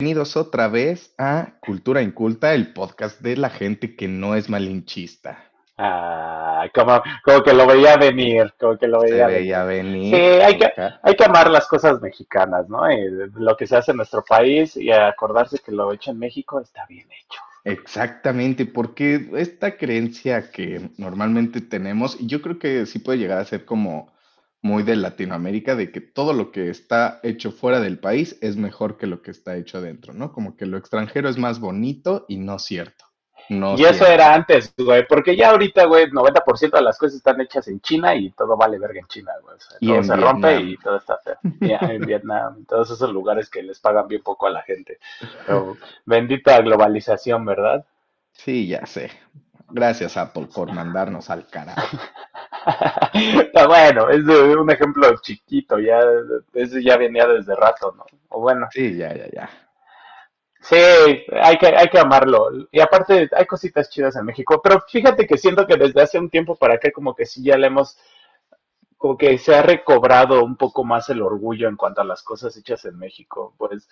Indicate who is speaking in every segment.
Speaker 1: Bienvenidos otra vez a Cultura Inculta, el podcast de la gente que no es malinchista.
Speaker 2: Ah, como, como que lo veía venir, como que lo
Speaker 1: Se
Speaker 2: veía venir.
Speaker 1: venir.
Speaker 2: Sí, hay que,
Speaker 1: Ajá.
Speaker 2: hay que amar las cosas mexicanas, ¿no? Y lo que se hace en nuestro país y acordarse que lo hecho en México está bien hecho.
Speaker 1: Exactamente, porque esta creencia que normalmente tenemos, y yo creo que sí puede llegar a ser como muy de Latinoamérica, de que todo lo que está hecho fuera del país es mejor que lo que está hecho adentro, ¿no? Como que lo extranjero es más bonito y no cierto. No
Speaker 2: Y eso era antes, güey, porque ya ahorita, güey, 90% de las cosas están hechas en China y todo vale verga en China, güey. O sea,
Speaker 1: Y
Speaker 2: todo
Speaker 1: en
Speaker 2: se rompe
Speaker 1: Vietnam.
Speaker 2: y todo está feo. Ya, en Vietnam, todos esos lugares que les pagan bien poco a la gente. Pero bendita globalización, ¿verdad?
Speaker 1: Sí, ya sé. Gracias, Apple, por mandarnos al carajo.
Speaker 2: Está bueno, es un ejemplo chiquito, ya, ese ya venía desde rato, ¿no? O bueno,
Speaker 1: Sí, ya, ya, ya.
Speaker 2: sí, hay que, hay que amarlo. Y aparte, hay cositas chidas en México, pero fíjate que siento que desde hace un tiempo para acá como que sí ya le hemos, como que se ha recobrado un poco más el orgullo en cuanto a las cosas hechas en México. Pues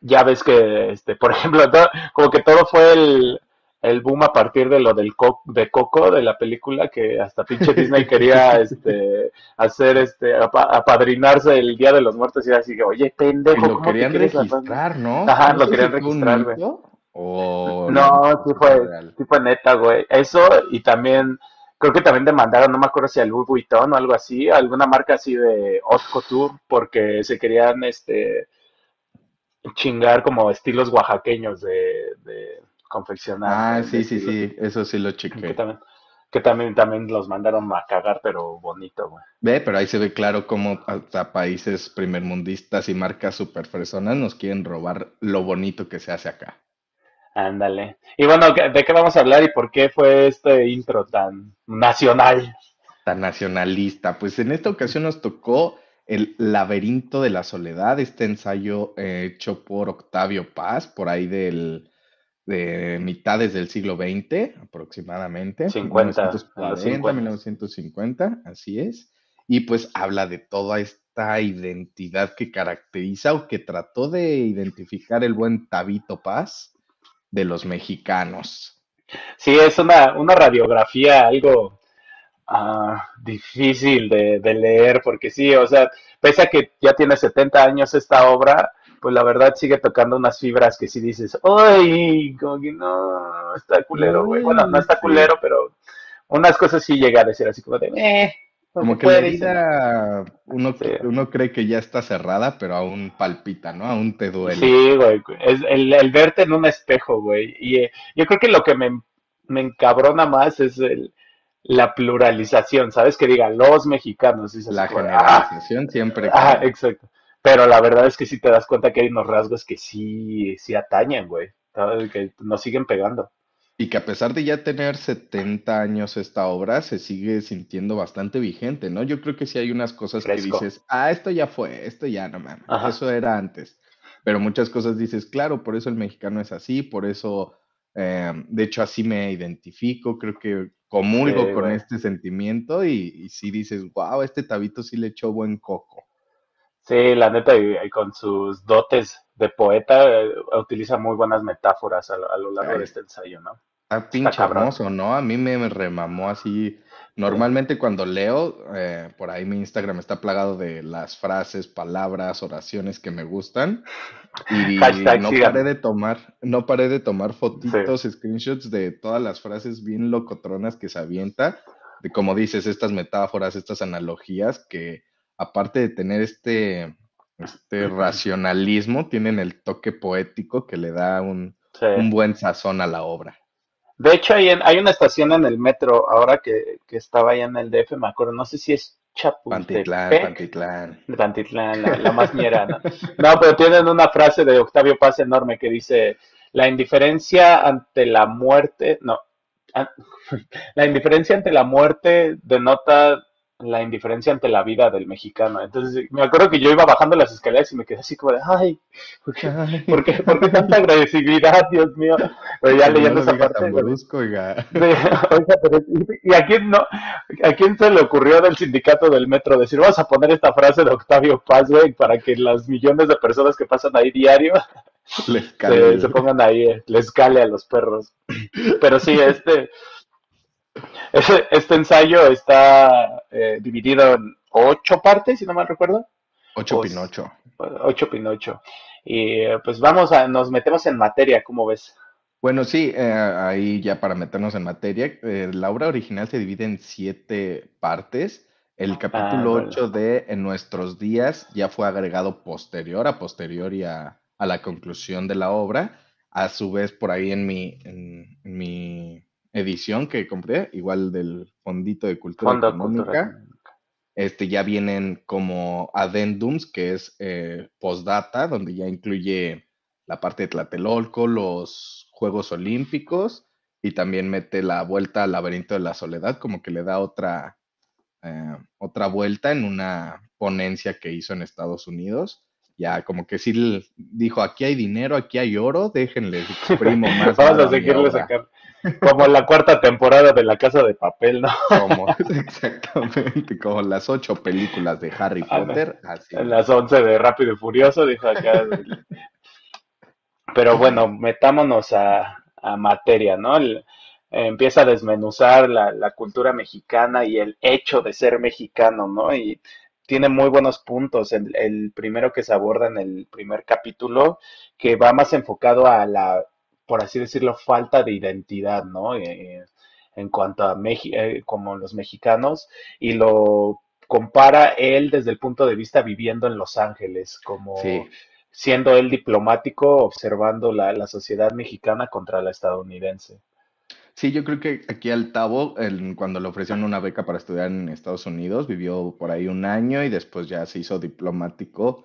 Speaker 2: ya ves que, este, por ejemplo, como que todo fue el, el boom a partir de lo del co de Coco, de la película, que hasta pinche Disney quería, este, hacer, este, apa- apadrinarse el Día de los Muertos y así que, oye, pendejo,
Speaker 1: lo
Speaker 2: ¿cómo te
Speaker 1: querían registrar, ¿no?
Speaker 2: Ajá, lo querían registrar, güey. No, sí
Speaker 1: fue
Speaker 2: sí fue neta, güey. Eso, y también, creo que también demandaron, no me acuerdo si a Louis Vuitton o algo así, alguna marca así de haute couture, porque se querían, este, chingar como estilos oaxaqueños de, de confeccionar
Speaker 1: Ah, sí, sí, sí, eso sí lo
Speaker 2: Que
Speaker 1: chequé.
Speaker 2: también, que también, también los mandaron a cagar, pero bonito, güey.
Speaker 1: Ve, pero ahí se ve claro cómo hasta países primermundistas y marcas super fresonas nos quieren robar lo bonito que se hace acá.
Speaker 2: Ándale. Y bueno, ¿qué- ¿de qué vamos a hablar y por qué fue este intro tan nacional?
Speaker 1: Tan nacionalista. Pues en esta ocasión nos tocó El laberinto de la soledad, este ensayo hecho por Octavio Paz, por ahí del, de mitades del siglo XX aproximadamente,
Speaker 2: 50, en los
Speaker 1: 1940,
Speaker 2: 50.
Speaker 1: 1950, así es. Y pues habla de toda esta identidad que caracteriza o que trató de identificar el buen Tabito Paz de los mexicanos.
Speaker 2: Sí, es una, una radiografía algo ah, difícil de, de leer, porque sí, o sea, pese a que ya tiene 70 años esta obra, pues la verdad sigue tocando unas fibras que sí dices, ¡ay! Como que no, está culero, güey. Bueno, no está
Speaker 1: Sí.
Speaker 2: culero, pero unas cosas sí llega a decir así como de, ¡eh!
Speaker 1: Como que
Speaker 2: puede
Speaker 1: la
Speaker 2: ser".
Speaker 1: vida, uno,
Speaker 2: Sí.
Speaker 1: uno cree que ya está cerrada, pero aún palpita, ¿no? Aún te duele.
Speaker 2: Sí, güey, es el, el verte en un espejo, güey. Y eh, yo creo que lo que me, me encabrona más es el, la pluralización, ¿sabes? Que digan los mexicanos. dices
Speaker 1: La
Speaker 2: "Ah".
Speaker 1: generalización siempre.
Speaker 2: Ah, exacto. Pero la verdad es que sí te das cuenta que hay unos rasgos que sí, sí atañen, güey. Que nos siguen pegando.
Speaker 1: Y que a pesar de ya tener 70 años esta obra, se sigue sintiendo bastante vigente, ¿no? Yo creo que sí hay unas cosas que dices, ah, esto ya fue, esto ya no mames, eso era antes. Pero muchas cosas dices, claro, por eso el mexicano es así, por eso, eh, de hecho, así me identifico, creo que comulgo
Speaker 2: Sí,
Speaker 1: con este sentimiento y, y sí dices, wow, este tabito sí le echó buen coco.
Speaker 2: Sí, la neta, y, con sus dotes de poeta, eh, utiliza muy buenas metáforas a, lo a lo largo
Speaker 1: Ay,
Speaker 2: de este ensayo, ¿no?
Speaker 1: Está pinche hermoso, ¿no? A mí me, me remamó así. Normalmente cuando leo, eh, por ahí mi Instagram está plagado de las frases, palabras, oraciones que me gustan. Y
Speaker 2: Hashtag
Speaker 1: no
Speaker 2: síganme.
Speaker 1: paré de tomar, no paré de tomar
Speaker 2: Sí.
Speaker 1: fotitos, screenshots de todas las frases bien locotronas que se avienta. De como dices, estas metáforas, estas analogías que aparte de tener este, este racionalismo, tienen el toque poético que le da un,
Speaker 2: Sí.
Speaker 1: un buen sazón a la obra.
Speaker 2: De hecho, hay, en- hay una estación en el metro, ahora que, que estaba allá en el DF, me acuerdo, no sé si es
Speaker 1: Pantitlán,
Speaker 2: Chapultepec,
Speaker 1: Pantitlán.
Speaker 2: de Pantitlán, la, la más ñera, ¿no? No, pero tienen una frase de Octavio Paz enorme que dice, la indiferencia ante la muerte, no, la indiferencia ante la muerte denota la indiferencia ante la vida del mexicano. Entonces, me acuerdo que yo iba bajando las escaleras y me quedé así como de, ay, ¿por qué,
Speaker 1: Ay,
Speaker 2: por qué, por qué tanta agresividad, Dios mío? Pero ya
Speaker 1: no
Speaker 2: leyendo esa parte,
Speaker 1: brusco, oiga.
Speaker 2: de- oiga, pero, ¿y a quién no? ¿A quién se le ocurrió del sindicato del metro decir, vamos a poner esta frase de Octavio Paz, güey, para que las millones de personas que pasan ahí diario se, pongan ahí, eh, les cale a los perros. Pero sí, este, este, ensayo está eh, dividido en ocho partes, si no mal recuerdo.
Speaker 1: Ocho Pinocho.
Speaker 2: Ocho Pinocho. Y pues vamos a, nos metemos en materia, ¿cómo ves?
Speaker 1: Bueno, sí, eh, ahí ya para meternos en materia, la obra original se divide en siete partes. El ah, capítulo 8 de En nuestros días ya fue agregado posterior, a posterior y a, la conclusión de la obra. A su vez, por ahí en mi, en, mi edición que compré, igual del Fondito de Cultura Económica, este, ya vienen como addendums, que es eh, postdata, donde ya incluye la parte de Tlatelolco, los Juegos Olímpicos, y también mete la vuelta al laberinto de la soledad, como que le da otra eh, otra vuelta en una ponencia que hizo en Estados Unidos. Ya como que sí dijo, aquí hay dinero, aquí hay oro, déjenle primo más.
Speaker 2: Vamos a seguirle. Como la cuarta temporada de La Casa de Papel, ¿no?
Speaker 1: Como, exactamente, como las ocho películas de Harry Potter.
Speaker 2: Así. Las once de Rápido y Furioso, dijo acá. Pero bueno, metámonos a, a materia, ¿no? El, empieza a desmenuzar la, la, cultura mexicana y el hecho de ser mexicano, ¿no? Y tiene muy buenos puntos. El, el, primero que se aborda en el primer capítulo, que va más enfocado a la, por así decirlo, falta de identidad, ¿no? Eh, en cuanto a México, eh, como los mexicanos, y lo compara él desde el punto de vista viviendo en Los Ángeles, como siendo él diplomático, observando la, la sociedad mexicana contra la estadounidense.
Speaker 1: Sí, yo creo que aquí al Tavo, cuando le ofrecieron una beca para estudiar en Estados Unidos, vivió por ahí un año y después ya se hizo diplomático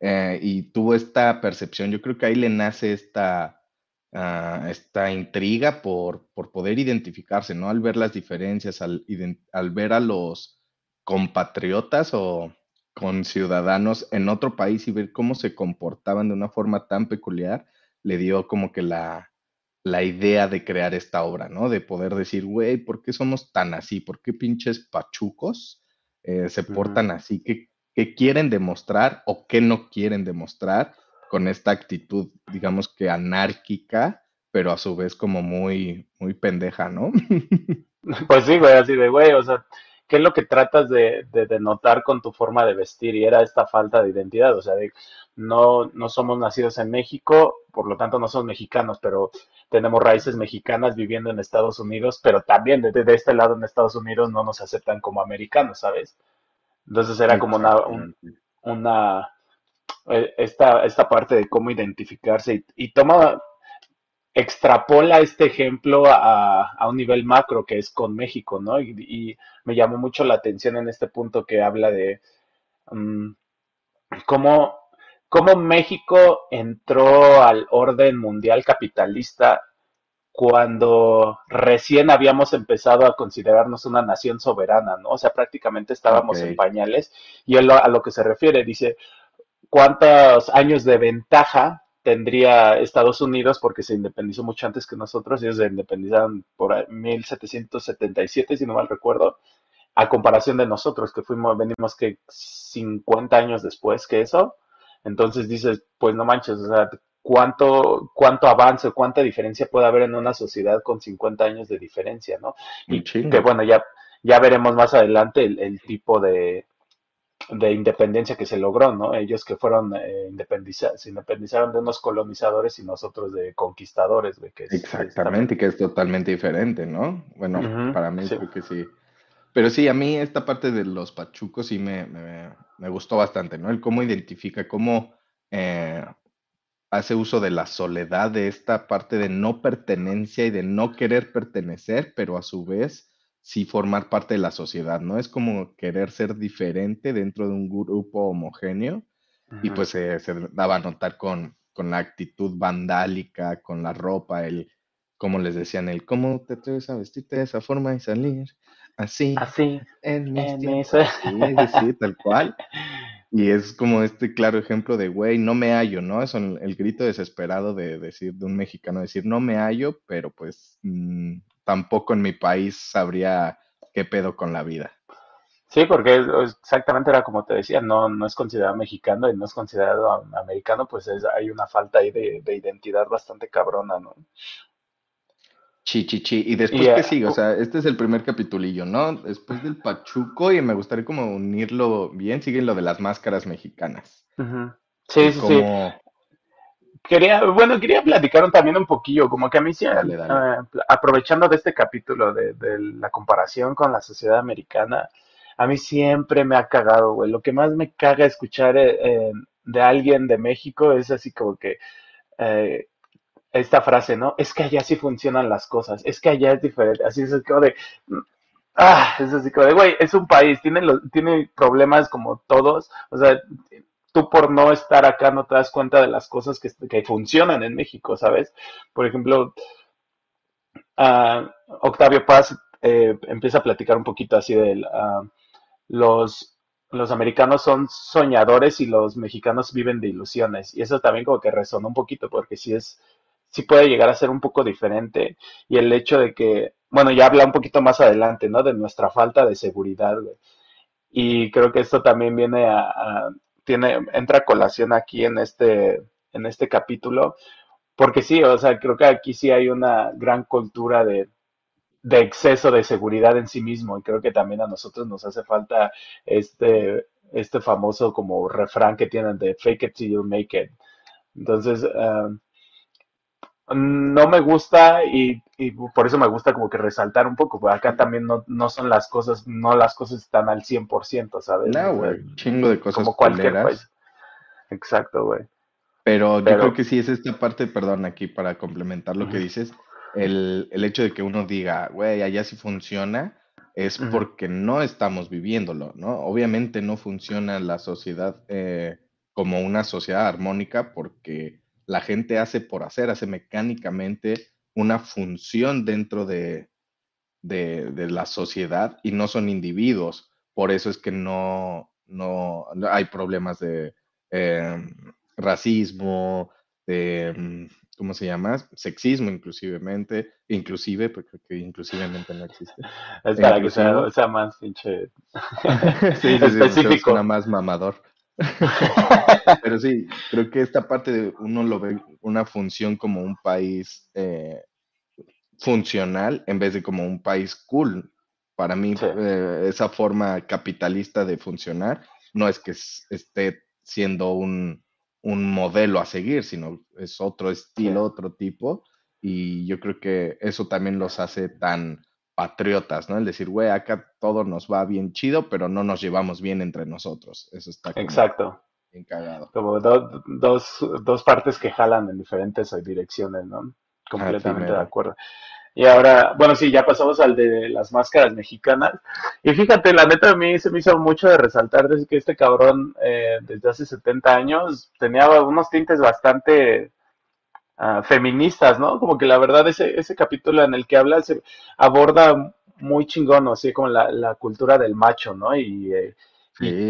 Speaker 1: eh, y tuvo esta percepción. Yo creo que ahí le nace esta, ah, esta intriga por, por poder identificarse, ¿no? Al ver las diferencias, al, al ver a los compatriotas o con ciudadanos en otro país y ver cómo se comportaban de una forma tan peculiar, le dio como que la, la idea de crear esta obra, ¿no? De poder decir, güey, ¿por qué somos tan así? ¿Por qué pinches pachucos eh, se portan así? ¿Qué, ¿Qué, quieren demostrar o qué no quieren demostrar con esta actitud, digamos que anárquica, pero a su vez como muy, muy pendeja, ¿no?
Speaker 2: pues sí, güey, así de, güey, o sea, ¿qué es lo que tratas de, de, de, notar con tu forma de vestir? Y era esta falta de identidad, o sea, de, no, no somos nacidos en México, por lo tanto no somos mexicanos, pero tenemos raíces mexicanas viviendo en Estados Unidos, pero también desde de este lado en Estados Unidos no nos aceptan como americanos, ¿sabes? Entonces era como una, una esta, esta parte de cómo identificarse y, toma, extrapola este ejemplo a, a, un nivel macro que es con México, ¿no? Y, me llamó mucho la atención en este punto que habla de mm, cómo cómo México entró al orden mundial capitalista cuando recién habíamos empezado a considerarnos una nación soberana, ¿no? O sea, prácticamente estábamos en pañales y él a lo que se refiere dice, ¿cuántos años de ventaja tendría Estados Unidos porque se independizó mucho antes que nosotros? Ellos se independizaron por 1777, si no mal recuerdo, a comparación de nosotros, que fuimos, venimos que 50 años después que eso. Entonces dices, pues no manches, o sea, cuánto, cuánto avance, cuánta diferencia puede haber en una sociedad con 50 años de diferencia, ¿no? Y que bueno, ya, ya veremos más adelante el, tipo de, de independencia que se logró, ¿no? Ellos que fueron eh, se independizaron de unos colonizadores y nosotros de conquistadores,
Speaker 1: de que Exactamente, que es totalmente diferente, ¿no? Bueno, para mí creo que sí. Pero sí, a mí esta parte de los pachucos sí me, me, gustó bastante, ¿no? El cómo identifica, cómo eh, hace uso de la soledad, de esta parte de no pertenencia y de no querer pertenecer, pero a su vez sí formar parte de la sociedad, ¿no? Es como querer ser diferente dentro de un grupo homogéneo y pues se daba a notar con, con la actitud vandálica, con la ropa, el, como les decían, el cómo te atreves a vestirte de esa forma y salir Así.
Speaker 2: Así.
Speaker 1: En, en Sí, sí, tal cual. Y es como este claro ejemplo de, güey, no me hallo, ¿no? Es el, grito desesperado de decir, de un mexicano decir, no me hallo, pero pues mm, tampoco en mi país sabría qué pedo con la vida.
Speaker 2: Sí, porque exactamente era como te decía, no, no es considerado mexicano y no es considerado americano, pues hay una falta ahí de, identidad bastante cabrona, ¿no?
Speaker 1: Chi, chi, chi. ¿Y después qué sigue? O sea, este es el primer capitulillo, ¿no? Después del Pachuco, y me gustaría como unirlo bien, sigue lo de las máscaras mexicanas.
Speaker 2: Sí, sí, sí. Quería, bueno, quería platicar también un poquillo, como que a mí sí, eh, aprovechando de este capítulo de, la comparación con la sociedad americana, a mí siempre me ha cagado, güey. Lo que más me caga escuchar eh, eh, de alguien de México es así como que esta frase, ¿no? Es que allá sí funcionan las cosas, es que allá es diferente, así es como de, ah, es así como de, güey, es un país, tiene, tiene problemas como todos, o sea, tú por no estar acá no te das cuenta de las cosas que, funcionan en México, ¿sabes? Por ejemplo, uh, Octavio Paz eh, empieza a platicar un poquito así de uh, los, los americanos son soñadores y los mexicanos viven de ilusiones. Y eso también como que resonó un poquito porque sí es, sí puede llegar a ser un poco diferente. Y el hecho de que, bueno, ya habla un poquito más adelante, ¿no? De nuestra falta de seguridad, güey. Y creo que esto también viene a, tiene, entra colación aquí en este, en este capítulo, porque sí, o sea, creo que aquí sí hay una gran cultura de, de exceso de seguridad en sí mismo y creo que también a nosotros nos hace falta este, este famoso como refrán que tienen de fake it till you make it. Entonces, um, no me gusta y, por eso me gusta como que resaltar un poco, porque acá también no, no son las cosas, no las cosas están al 100%, ¿sabes?
Speaker 1: No, güey, chingo de cosas
Speaker 2: como cualquier país. Exacto, güey.
Speaker 1: Pero, yo creo que sí es esta parte, perdón, aquí para complementar lo que dices, el, el, hecho de que uno diga, güey, allá sí funciona, es porque no estamos viviéndolo, ¿no? Obviamente no funciona la sociedad eh, como una sociedad armónica porque la gente hace por hacer, hace mecánicamente una función dentro de, de, la sociedad y no son individuos. Por eso es que no, no, hay problemas de em, racismo, de, em, ¿cómo se llama? Sexismo inclusivemente, inclusive, porque inclusivemente no existe.
Speaker 2: Es para que sea, más pinche
Speaker 1: sí, específico. más mamador. Pero sí, creo que esta parte de uno lo ve una función como un país eh, funcional en vez de como un país cool. Para mí, eh, esa forma capitalista de funcionar no es que esté siendo un, modelo a seguir, sino es otro estilo, otro tipo. Y yo creo que eso también los hace tan patriotas, ¿no? El decir, güey, acá todo nos va bien chido, pero no nos llevamos bien entre nosotros. Eso está
Speaker 2: como Exacto.
Speaker 1: bien cagado.
Speaker 2: Como dos, dos partes que jalan en diferentes direcciones, ¿no? Completamente de acuerdo. Y ahora, bueno, sí, ya pasamos al de las máscaras mexicanas. Y fíjate, la neta a mí se me hizo mucho de resaltar desde que este cabrón, eh, desde hace 70 años, tenía unos tintes bastante feministas, ¿no? Como que la verdad ese, ese capítulo en el que habla se aborda muy chingón, así como la, cultura del macho, ¿no? Y, eh,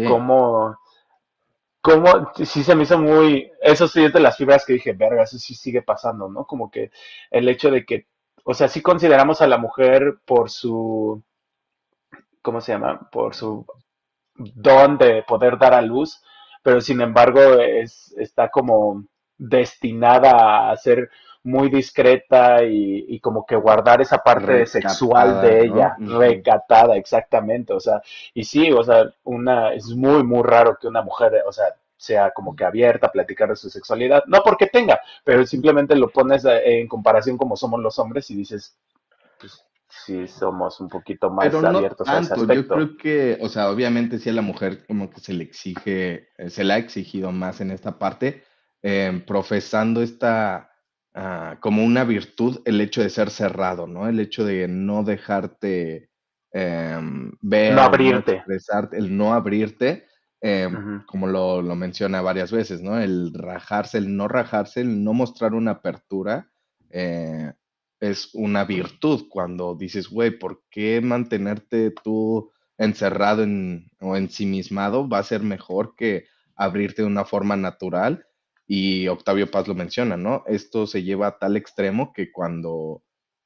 Speaker 2: cómo, cómo, sí se me hizo muy, eso sí es de las fibras que dije, verga, eso sí sigue pasando, ¿no? Como que el hecho de que, o sea, sí consideramos a la mujer por su, ¿cómo se llama? Por su don de poder dar a luz, pero sin embargo es, está como destinada a ser muy discreta y, como que guardar esa parte sexual de ella, recatada, exactamente, o sea, y sí, o sea, una, es muy, muy raro que una mujer, o sea, sea como que abierta a platicar de su sexualidad, no porque tenga, pero simplemente lo pones en comparación como somos los hombres y dices, pues sí somos un poquito más abiertos a ese aspecto.
Speaker 1: Yo creo que, o sea, obviamente sí a la mujer como que se le exige, eh, se le ha exigido más en esta parte, Em, profesando esta ah, como una virtud el hecho de ser cerrado, ¿no? El hecho de no dejarte em, ver,
Speaker 2: no abrirte.
Speaker 1: el no abrirte, em, como lo, menciona varias veces, ¿no? El rajarse, el no rajarse, el no mostrar una apertura eh, es una virtud cuando dices, güey, ¿por qué mantenerte tú encerrado en, o ensimismado va a ser mejor que abrirte de una forma natural y Octavio Paz lo menciona, ¿no? Esto se lleva a tal extremo que cuando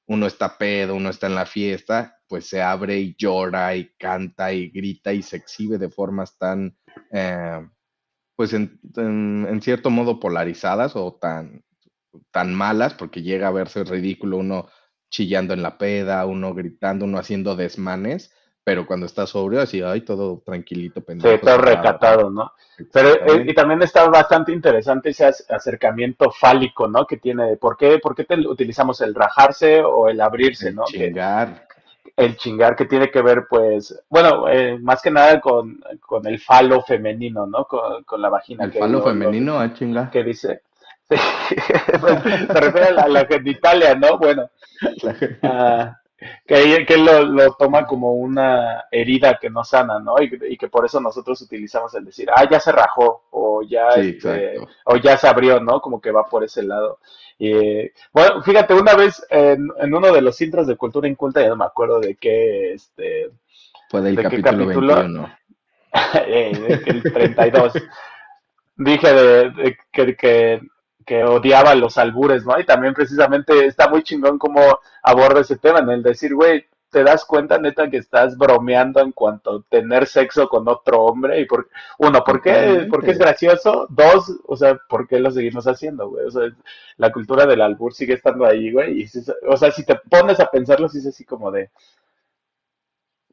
Speaker 1: uno está pedo, uno está en la fiesta, pues se abre y llora y canta y grita y se exhibe de formas tan, eh, pues en, en, cierto modo polarizadas o tan, tan malas, porque llega a verse ridículo uno chillando en la peda, uno gritando, uno haciendo desmanes, pero cuando está sobrio, así, ay, todo tranquilito,
Speaker 2: pendiente. Sí, todo recatado, ¿no? Pero, eh, y también está bastante interesante ese acercamiento fálico, ¿no? Que tiene, ¿por qué, por qué utilizamos el rajarse o el abrirse, ¿no?
Speaker 1: Chingar.
Speaker 2: el chingar que tiene que ver, pues, bueno, eh, más que nada con, el falo femenino, ¿no? Con, la vagina.
Speaker 1: ¿El falo femenino? ah, chingar.
Speaker 2: ¿Qué dice? Se refiere a la, genitalia, ¿no? Bueno. La que, que lo, lo, toma como una herida que no sana, ¿no? Y, que por eso nosotros utilizamos el decir, ah, ya se rajó, o ya, este, o ya se abrió, ¿no? Como que va por ese lado. Y, bueno, fíjate, una vez en, uno de los intros de Cultura Inculta, ya no me acuerdo de qué, este...
Speaker 1: Fue del capítulo, capítulo 21.
Speaker 2: eh, el 32. Dije de, que, que que odiaba los albures, ¿no? Y también precisamente está muy chingón cómo aborda ese tema, en el decir, güey, te das cuenta, neta, que estás bromeando en cuanto a tener sexo con otro hombre. Y por, uno, ¿por qué, porque es gracioso? Dos, o sea, ¿por qué lo seguimos haciendo, güey? O sea, la cultura del albur sigue estando ahí, güey. Y, o sea, si te pones a pensarlo, sí es así como de...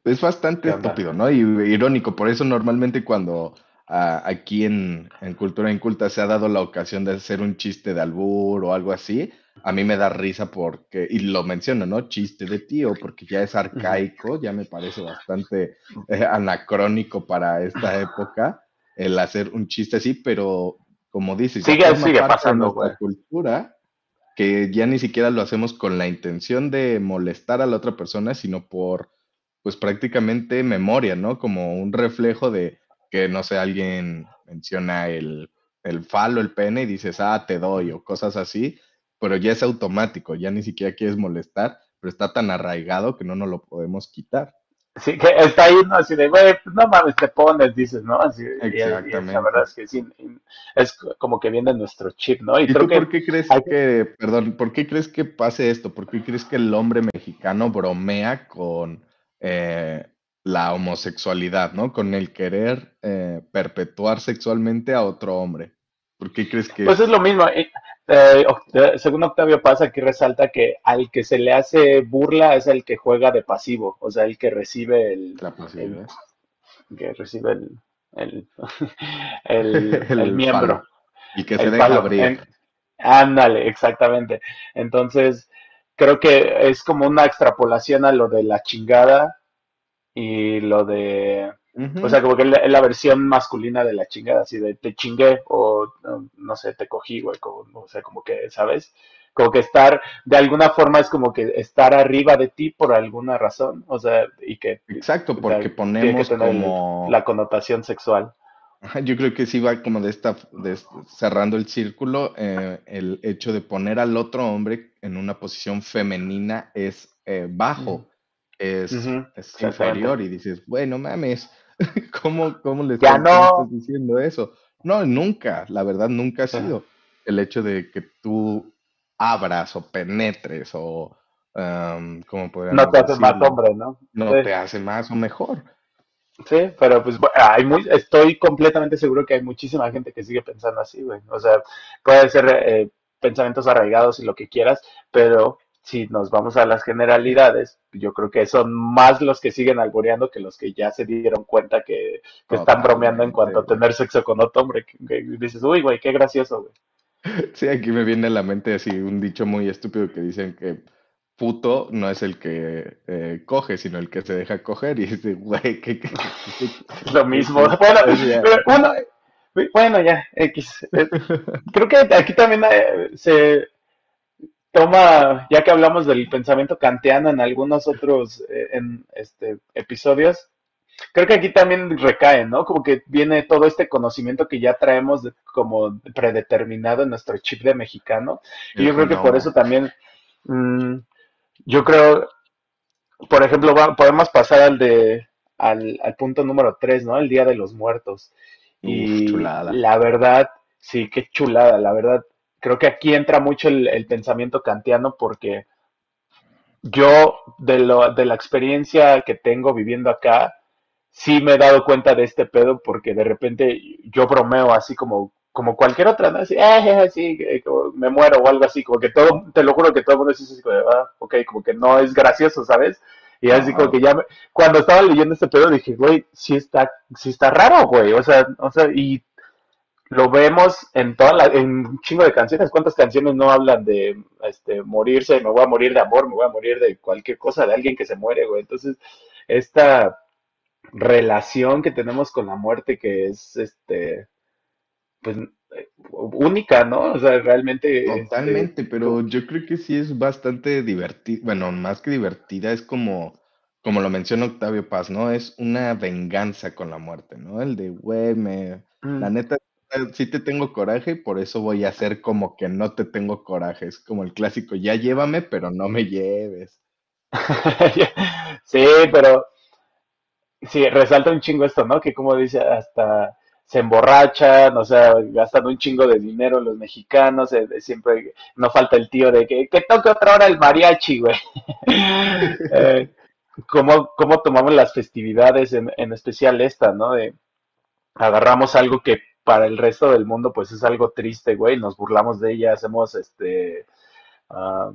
Speaker 1: Es bastante estúpido, ¿no? Y irónico. Por eso normalmente cuando aquí en, Cultura Inculta se ha dado la ocasión de hacer un chiste de albur o algo así, a mí me da risa porque, y lo menciono, ¿no? Chiste de tío, porque ya es arcaico, ya me parece bastante eh, anacrónico para esta época el hacer un chiste así, pero como dices,
Speaker 2: sigue, sigue pasando,
Speaker 1: cultura que ya ni siquiera lo hacemos con la intención de molestar a la otra persona, sino por, pues prácticamente memoria, ¿no? Como un reflejo de, que no sé, alguien menciona el, el falo, el pene y dices, ah, te doy o cosas así, pero ya es automático, ya ni siquiera quieres molestar, pero está tan arraigado que no nos lo podemos quitar.
Speaker 2: Sí, que está ahí, ¿no? Así de, güey, pues no mames, te pones, dices, ¿no? Así, Exactamente. la verdad es que sí, es como que viene nuestro chip, ¿no?
Speaker 1: Y, tú por qué crees que, perdón, por qué crees que pase esto? ¿Por qué crees que el hombre mexicano bromea con eh, la homosexualidad, ¿no? Con el querer eh, perpetuar sexualmente a otro hombre. ¿Por qué crees que...?
Speaker 2: Pues es lo mismo. Eh, eh, según Octavio Paz, aquí resalta que al que se le hace burla es el que juega de pasivo, o sea, el que recibe el...
Speaker 1: La pasividad.
Speaker 2: que recibe el, el, miembro.
Speaker 1: Y que se deja abrir.
Speaker 2: ándale, exactamente. Entonces, creo que es como una extrapolación a lo de la chingada y lo de, o sea, como que es la, versión masculina de la chingada, así de te chingué o no, sé, te cogí, güey, como, o sea, como que, ¿sabes? Como que estar, de alguna forma es como que estar arriba de ti por alguna razón, o sea, y que...
Speaker 1: Exacto, porque ponemos como...
Speaker 2: La connotación sexual.
Speaker 1: Yo creo que sí va como de esta, de, cerrando el círculo, eh, el hecho de poner al otro hombre en una posición femenina es eh, bajo es, inferior y dices, bueno, mames, ¿cómo, cómo le estás, diciendo eso? No, nunca, la verdad nunca ha sido el hecho de que tú abras o penetres o, um, ¿cómo podríamos
Speaker 2: No te hace más hombre, ¿no?
Speaker 1: No te hace más o mejor.
Speaker 2: Sí, pero pues hay muy, estoy completamente seguro que hay muchísima gente que sigue pensando así, güey. O sea, puede ser eh, pensamientos arraigados y lo que quieras, pero si nos vamos a las generalidades, yo creo que son más los que siguen alboreando que los que ya se dieron cuenta que, están bromeando en cuanto a tener sexo con otro hombre. Que, dices, uy, güey, qué gracioso, güey.
Speaker 1: Sí, aquí me viene a la mente así un dicho muy estúpido que dicen que puto no es el que eh, coge, sino el que se deja coger. Y dice, güey, ¿qué,
Speaker 2: Lo mismo. Bueno, bueno, ya, X. Eh, creo que aquí también eh, se toma, ya que hablamos del pensamiento kantiano en algunos otros eh, en, este, episodios, creo que aquí también recae, ¿no? Como que viene todo este conocimiento que ya traemos como predeterminado en nuestro chip de mexicano. Y yo creo que por eso también, mm, yo creo, por ejemplo, podemos pasar al de al, punto número 3, ¿no? El Día de los Muertos. y la verdad, sí, qué chulada, la verdad creo que aquí entra mucho el, pensamiento kantiano porque yo de, lo, de la experiencia que tengo viviendo acá, sí me he dado cuenta de este pedo porque de repente yo bromeo así como, como cualquier otra, ¿no? Así, eh, sí, me muero o algo así, como que todo, te lo juro que todo el mundo dice así, como, ah, ok, como que no es gracioso, ¿sabes? Y así como que ya, me, cuando estaba leyendo este pedo dije, güey, sí está, sí está raro, güey, o sea, o sea, y lo vemos en toda la, en un chingo de canciones. ¿Cuántas canciones no hablan de este morirse? Me voy a morir de amor, me voy a morir de cualquier cosa, de alguien que se muere, güey. Entonces, esta relación que tenemos con la muerte que es este pues única, ¿no? O sea, realmente este,
Speaker 1: Totalmente, pero yo creo que sí es bastante divertido, bueno, más que divertida, es como, como lo menciona Octavio Paz, ¿no? Es una venganza con la muerte, ¿no? El de, güey, me, la
Speaker 2: mm.
Speaker 1: neta, sí te tengo coraje, por eso voy a hacer como que no te tengo coraje. Es como el clásico, ya llévame, pero no me lleves.
Speaker 2: Sí, pero sí, resalta un chingo esto, ¿no? Que como dice, hasta se emborrachan, o sea, gastan un chingo de dinero los mexicanos, eh, siempre no falta el tío de que, que toque otra hora el mariachi, güey. eh, ¿cómo, ¿Cómo tomamos las festividades, en, en especial esta, ¿no? De agarramos algo que para el resto del mundo pues es algo triste, güey, nos burlamos de ella, hacemos este, uh,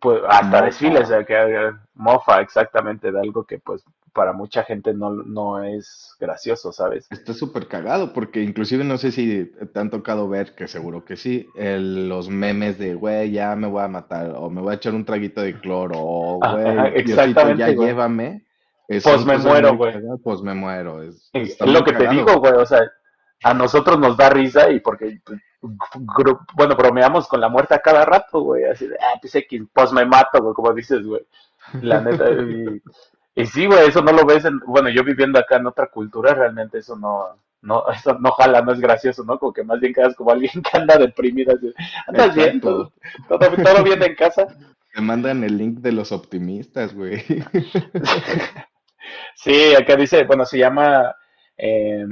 Speaker 2: pues hasta desfiles, o sea, que uh, mofa exactamente de algo que pues para mucha gente no, no es gracioso, ¿sabes?
Speaker 1: Está súper cagado porque inclusive no sé si te han tocado ver, que seguro que sí, el, los memes de, güey, ya me voy a matar, o me voy a echar un traguito de cloro, o, güey, exactamente, ya llévame.
Speaker 2: Pues me muero, güey.
Speaker 1: Pues me muero. Es,
Speaker 2: es lo que te digo, güey, o sea, a nosotros nos da risa y porque, pues, bueno, bromeamos con la muerte a cada rato, güey, así de, ah, pues X, pues me mato, güey, como dices, güey, la neta, y, y sí, güey, eso no lo ves, en, bueno, yo viviendo acá en otra cultura, realmente eso no, no, eso no jala, no es gracioso, ¿no? Como que más bien quedas como alguien que anda deprimido, así, ¿andas bien? ¿Todo, todo, todo bien en casa?
Speaker 1: Te mandan el link de los optimistas, güey.
Speaker 2: sí, acá dice, bueno, se llama... Eh,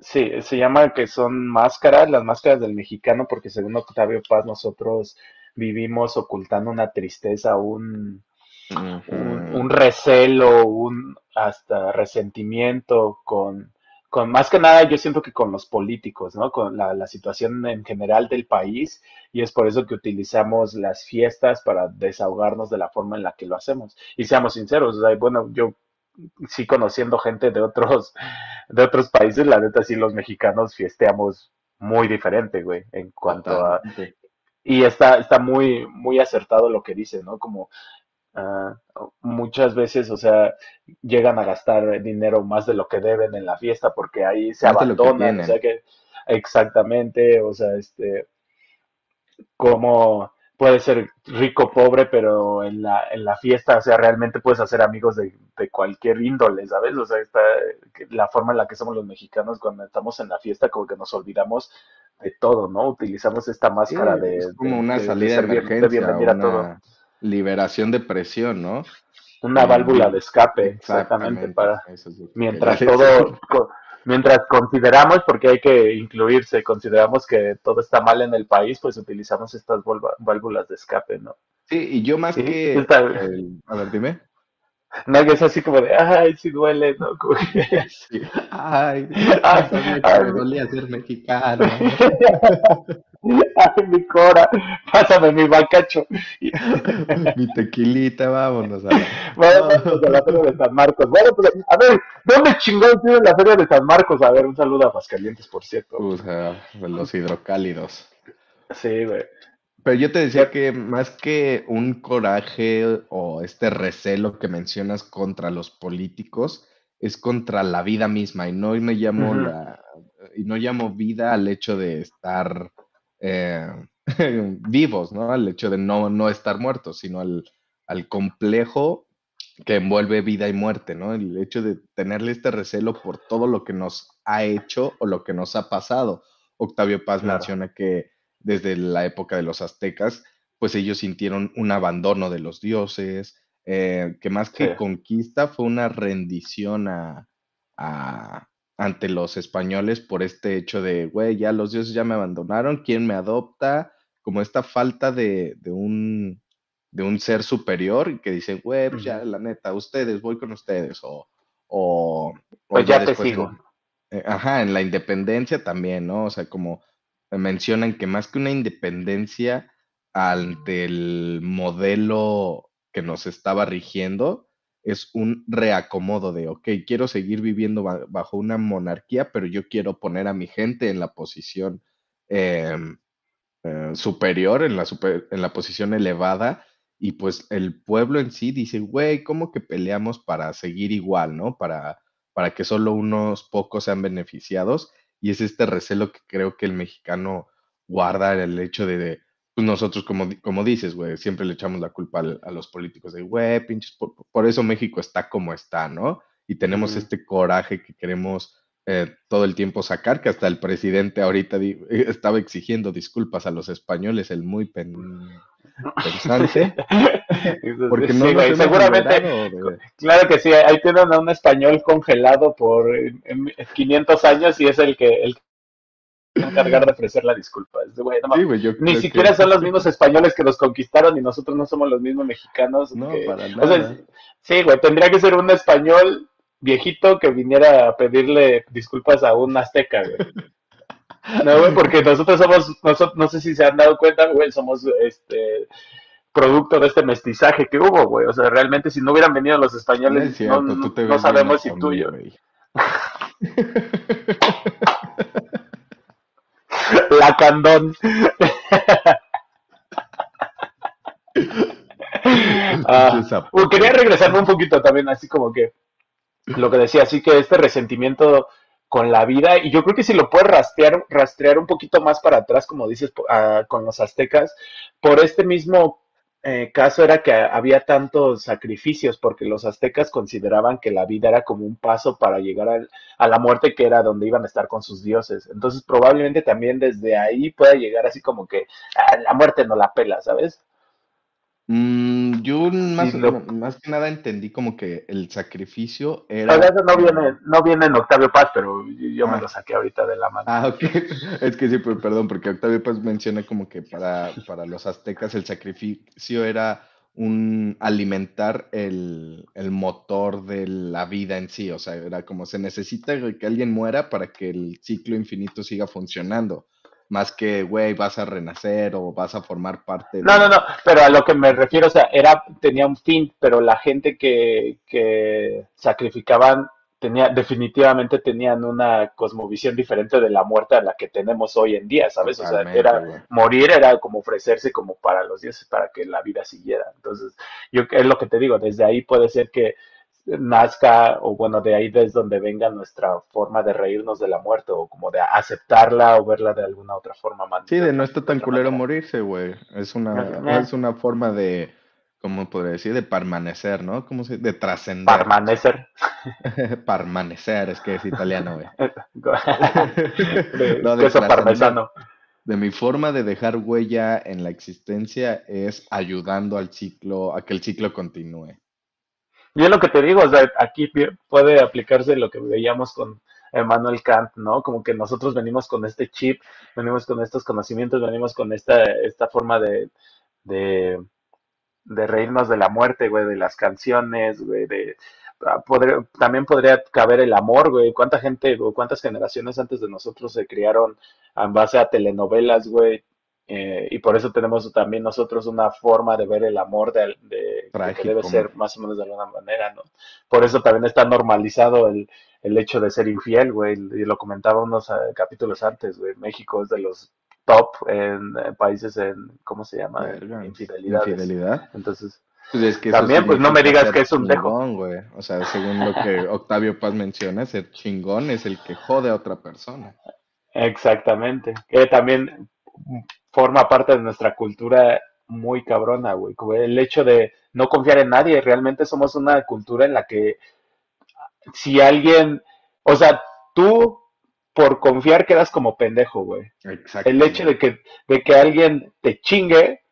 Speaker 2: Sí, se llama que son máscaras, las máscaras del mexicano, porque según Octavio Paz nosotros vivimos ocultando una tristeza, un, un, recelo, un hasta resentimiento con, con, más que nada yo siento que con los políticos, ¿no? Con la, la situación en general del país y es por eso que utilizamos las fiestas para desahogarnos de la forma en la que lo hacemos. Y seamos sinceros, o sea, bueno, yo sí conociendo gente de otros, de otros países, la neta sí los mexicanos fiesteamos muy diferente, güey, en cuanto a... Y está, está muy, muy acertado lo que dice, ¿no? Como uh, muchas veces, o sea, llegan a gastar dinero más de lo que deben en la fiesta porque ahí se abandonan, o sea que exactamente, o sea, este, como puede ser rico, pobre, pero en la, en la fiesta, o sea, realmente puedes hacer amigos de, de cualquier índole, ¿sabes? O sea, está, la forma en la que somos los mexicanos cuando estamos en la fiesta, como que nos olvidamos de todo, ¿no? Utilizamos esta máscara de...
Speaker 1: Es como una salida de, emergencia, una liberación de presión, ¿no?
Speaker 2: Una válvula de escape, exactamente, exactamente para... Mientras todo mientras consideramos, porque hay que incluirse, consideramos que todo está mal en el país, pues utilizamos estas válvulas de escape, ¿no?
Speaker 1: Sí, y yo más que... A ver, dime.
Speaker 2: No, que es así como de, ay, sí duele, ¿no?
Speaker 1: Ay, ay, me dolía ser mexicano.
Speaker 2: Ay, mi cora, pásame mi bacacho.
Speaker 1: mi tequilita, vámonos a
Speaker 2: la, vámonos a la Feria de San Marcos. Bueno, pues, a ver, ¿dónde chingón tiene la Feria de San Marcos? A ver, un saludo a Pascalientes, por cierto.
Speaker 1: Los hidrocálidos.
Speaker 2: Sí, güey.
Speaker 1: Pero yo te decía que más que un coraje o este recelo que mencionas contra los políticos, es contra la vida misma. Y no me llamo la, y no llamo vida al hecho de estar eh, vivos, ¿no? Al hecho de no, no estar muertos, sino al, al complejo que envuelve vida y muerte, ¿no? El hecho de tenerle este recelo por todo lo que nos ha hecho o lo que nos ha pasado. Octavio Paz menciona que desde la época de los aztecas, pues ellos sintieron un abandono de los dioses, eh, que más que conquista fue una rendición a, ante los españoles por este hecho de, güey, ya los dioses ya me abandonaron, ¿quién me adopta? Como esta falta de, un, de un ser superior que dice, güey, pues ya, la neta, ustedes, voy con ustedes, o, o,
Speaker 2: pues ya, te sigo.
Speaker 1: Eh, ajá, en la independencia también, ¿no? O sea, como mencionan que más que una independencia ante el modelo que nos estaba rigiendo, es un reacomodo de, ok, quiero seguir viviendo bajo una monarquía, pero yo quiero poner a mi gente en la posición em, eh, superior, en la, en la posición elevada, y pues el pueblo en sí dice, güey, ¿cómo que peleamos para seguir igual, ¿no? Para, para que solo unos pocos sean beneficiados. Y es este recelo que creo que el mexicano guarda el hecho de, pues nosotros, como, como dices, güey, siempre le echamos la culpa a los políticos de, güey, pinches, por, eso México está como está, ¿no? Y tenemos este coraje que queremos eh, todo el tiempo sacar, que hasta el presidente ahorita estaba exigiendo disculpas a los españoles, el muy pen,
Speaker 2: porque no seguramente, claro que sí, ahí tienen a un español congelado por 500 años y es el que, el encargar de ofrecer la disculpa. ni siquiera son los mismos españoles que los conquistaron y nosotros no somos los mismos mexicanos.
Speaker 1: No, para nada.
Speaker 2: sí, güey, tendría que ser un español viejito que viniera a pedirle disculpas a un azteca, güey. No, güey, porque nosotros somos, nosotros, no sé si se han dado cuenta, güey, somos este producto de este mestizaje que hubo, güey. O sea, realmente si no hubieran venido los españoles, no, sabemos si tuyo. La candón. Ah, quería regresarme un poquito también, así como que lo que decía, así que este resentimiento con la vida, y yo creo que si lo puedes rastrear, rastrear un poquito más para atrás, como dices, ah, con los aztecas, por este mismo eh, caso era que había tantos sacrificios, porque los aztecas consideraban que la vida era como un paso para llegar a la muerte, que era donde iban a estar con sus dioses. Entonces, probablemente también desde ahí pueda llegar así como que ah, la muerte no la pela, ¿sabes?
Speaker 1: Mm, yo más, más que nada entendí como que el sacrificio era...
Speaker 2: no viene, no viene en Octavio Paz, pero yo me ah. lo saqué ahorita de la mano.
Speaker 1: Ah, ok. Es que sí, pues, perdón, porque Octavio Paz menciona como que para, para los aztecas el sacrificio era un alimentar el, el motor de la vida en sí. O sea, era como se necesita que alguien muera para que el ciclo infinito siga funcionando más que, güey, vas a renacer o vas a formar parte.
Speaker 2: No, no, no, pero a lo que me refiero, o sea, era, tenía un fin, pero la gente que, que sacrificaban tenía, definitivamente tenían una cosmovisión diferente de la muerte a la que tenemos hoy en día, ¿sabes? o sea, era, morir era como ofrecerse como para los dioses, para que la vida siguiera. Entonces, yo es lo que te digo, desde ahí puede ser que nazca, o bueno, de ahí es donde venga nuestra forma de reírnos de la muerte, o como de aceptarla o verla de alguna otra forma.
Speaker 1: Sí, de no está tan culero morirse, güey. Es una, es una forma de, ¿cómo podría decir? De permanecer, ¿no? ¿Cómo se De trascender.
Speaker 2: Permanecer.
Speaker 1: permanecer, es que es italiano, güey.
Speaker 2: no, de queso parmesano.
Speaker 1: De mi forma de dejar huella en la existencia es ayudando al ciclo, a que el ciclo continúe.
Speaker 2: Y es lo que te digo, o sea, aquí puede aplicarse lo que veíamos con Emmanuel Kant, ¿no? Como que nosotros venimos con este chip, venimos con estos conocimientos, venimos con esta, esta forma de, de, de reírnos de la muerte, güey, de las canciones, güey, de... Ah, también podría caber el amor, güey. ¿Cuánta gente, o cuántas generaciones antes de nosotros se criaron en base a telenovelas, güey? Eh, y por eso tenemos también nosotros una forma de ver el amor de, que debe ser más o menos de alguna manera, ¿no? Por eso también está normalizado el, el hecho de ser infiel, güey, y lo comentaba unos eh, capítulos antes, güey, México es de los top en, países en, ¿cómo se llama?
Speaker 1: Infidelidad. Infidelidad.
Speaker 2: Entonces, pues también, pues no me digas que es un
Speaker 1: chingón, güey. O sea, según lo que Octavio Paz menciona, ser chingón es el que jode a otra persona.
Speaker 2: Exactamente. Que también forma parte de nuestra cultura muy cabrona, güey. El hecho de no confiar en nadie, realmente somos una cultura en la que si alguien, o sea, tú por confiar quedas como pendejo, güey. El hecho de que, de que alguien te chingue,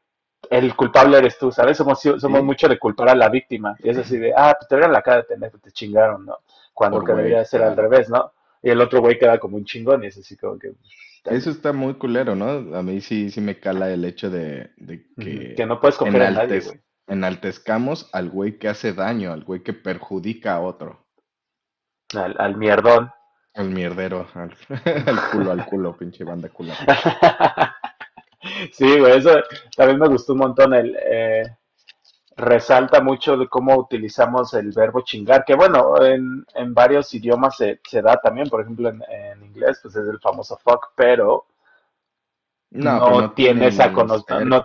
Speaker 2: el culpable eres tú, ¿sabes? Somos, somos mucho de culpar a la víctima. Y es así de, ah, pues te vieron la cara de pendejo, te chingaron, ¿no? Cuando que debería ser al revés, ¿no? Y el otro güey queda como un chingón y es así como que,
Speaker 1: eso está muy culero, ¿no? A mí sí, sí me cala el hecho de, que...
Speaker 2: Que no puedes confiar en nadie, güey.
Speaker 1: enaltezcamos al güey que hace daño, al güey que perjudica a otro.
Speaker 2: Al, al mierdón.
Speaker 1: Al mierdero, al, al culo, al culo, pinche banda culo.
Speaker 2: Sí, güey, eso también me gustó un montón. El, eh, resalta mucho de cómo utilizamos el verbo chingar, que bueno, en, en varios idiomas se, se da también, por ejemplo, en, en inglés, pues es el famoso fuck, pero
Speaker 1: No,
Speaker 2: no,
Speaker 1: pero no
Speaker 2: tiene esa connotación. No,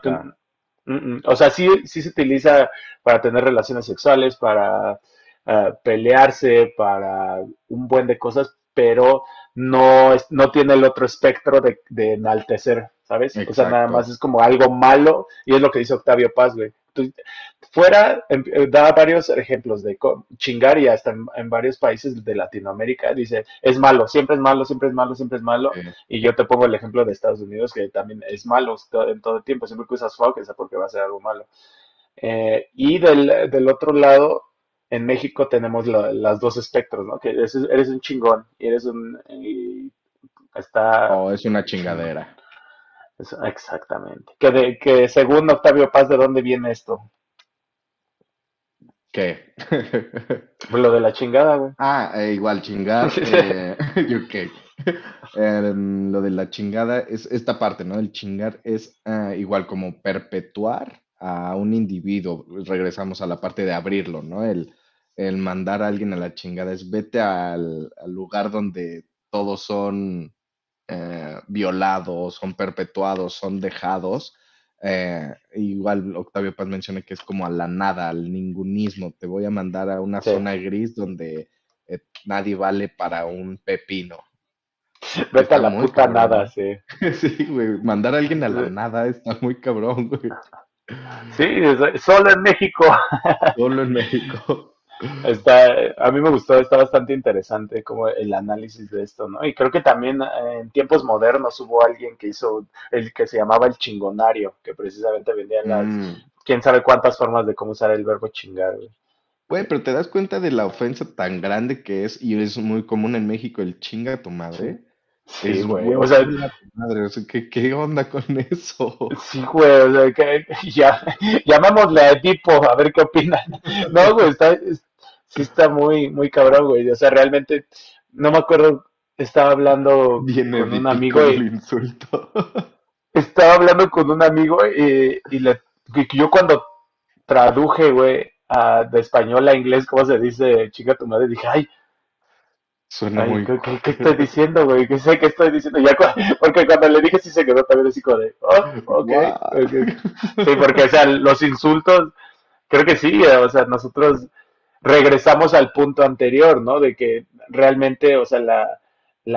Speaker 2: o sea, sí, sí se utiliza para tener relaciones sexuales, para ah, pelearse, para un buen de cosas, pero no, es, no tiene el otro espectro de, de enaltecer, ¿sabes? O sea, nada más es como algo malo, y es lo que dice Octavio Paz, güey. Fuera, em- eh, da varios ejemplos de chingar y hasta en, en varios países de Latinoamérica dice, es malo, siempre es malo, siempre es malo, siempre es malo. Y yo te pongo el ejemplo de Estados Unidos, que también es malo en todo el tiempo. Siempre que usas fuck es porque va a ser algo malo. Eh, y del, del otro lado, en México tenemos la- las dos espectros, ¿no? Que eres, eres un chingón y eres un... y está...
Speaker 1: o es una chingadera.
Speaker 2: Es- exactamente. Que, de, que según Octavio Paz, ¿de dónde viene esto?
Speaker 1: ¿Qué?
Speaker 2: Lo de la chingada, güey.
Speaker 1: Ah, eh, igual chingar. Eh. Em, lo de la chingada es esta parte, ¿no? El chingar es ah, igual como perpetuar a un individuo. Regresamos a la parte de abrirlo, ¿no? El, el mandar a alguien a la chingada es vete al, al lugar donde todos son eh, violados, son perpetuados, son dejados. Eh, igual Octavio Paz menciona que es como a la nada, al ningunismo. Te voy a mandar a una
Speaker 2: Sí.
Speaker 1: zona gris donde eh, nadie vale para un pepino.
Speaker 2: Vete a
Speaker 1: Está
Speaker 2: la
Speaker 1: muy
Speaker 2: puta
Speaker 1: cabrón.
Speaker 2: nada, sí.
Speaker 1: Sí, güey, mandar a alguien a la nada está muy cabrón, güey.
Speaker 2: Sí, solo en México.
Speaker 1: Solo en México.
Speaker 2: Está, a mí me gustó, está bastante interesante como el análisis de esto, ¿no? Y creo que también eh, en tiempos modernos hubo alguien que hizo el que se llamaba el chingonario, que precisamente vendía las,
Speaker 1: Mm.
Speaker 2: quién sabe cuántas formas de cómo usar el verbo chingar, güey.
Speaker 1: Güey, pero te das cuenta de la ofensa tan grande que es, y es muy común en México, el chinga a tu madre.
Speaker 2: Sí,
Speaker 1: Es
Speaker 2: güey, o sea,
Speaker 1: madre. O sea, ¿qué, qué onda con eso?
Speaker 2: sí, güey, o sea, que, ya, llamémosle a Edipo a ver qué opinan. No, güey, está, es- sí está muy, muy cabrón, güey, o sea, realmente, no me acuerdo, estaba hablando con un amigo y,
Speaker 1: el insulto.
Speaker 2: estaba hablando con un amigo y, y le, yo cuando traduje, güey, a- de español a inglés, ¿cómo se dice? Chica tu madre, dije, ay,
Speaker 1: Suena
Speaker 2: ay,
Speaker 1: muy...
Speaker 2: ¿qué, qué- qué estoy diciendo, güey? ¿Qué sé qué estoy diciendo? Ya, cu- porque cuando le dije sí se quedó también así como de, oh, ok,
Speaker 1: Guau.
Speaker 2: ok. Sí, porque, o sea, los insultos, creo que sí, o sea, nosotros regresamos al punto anterior, ¿no? De que realmente, o sea, la,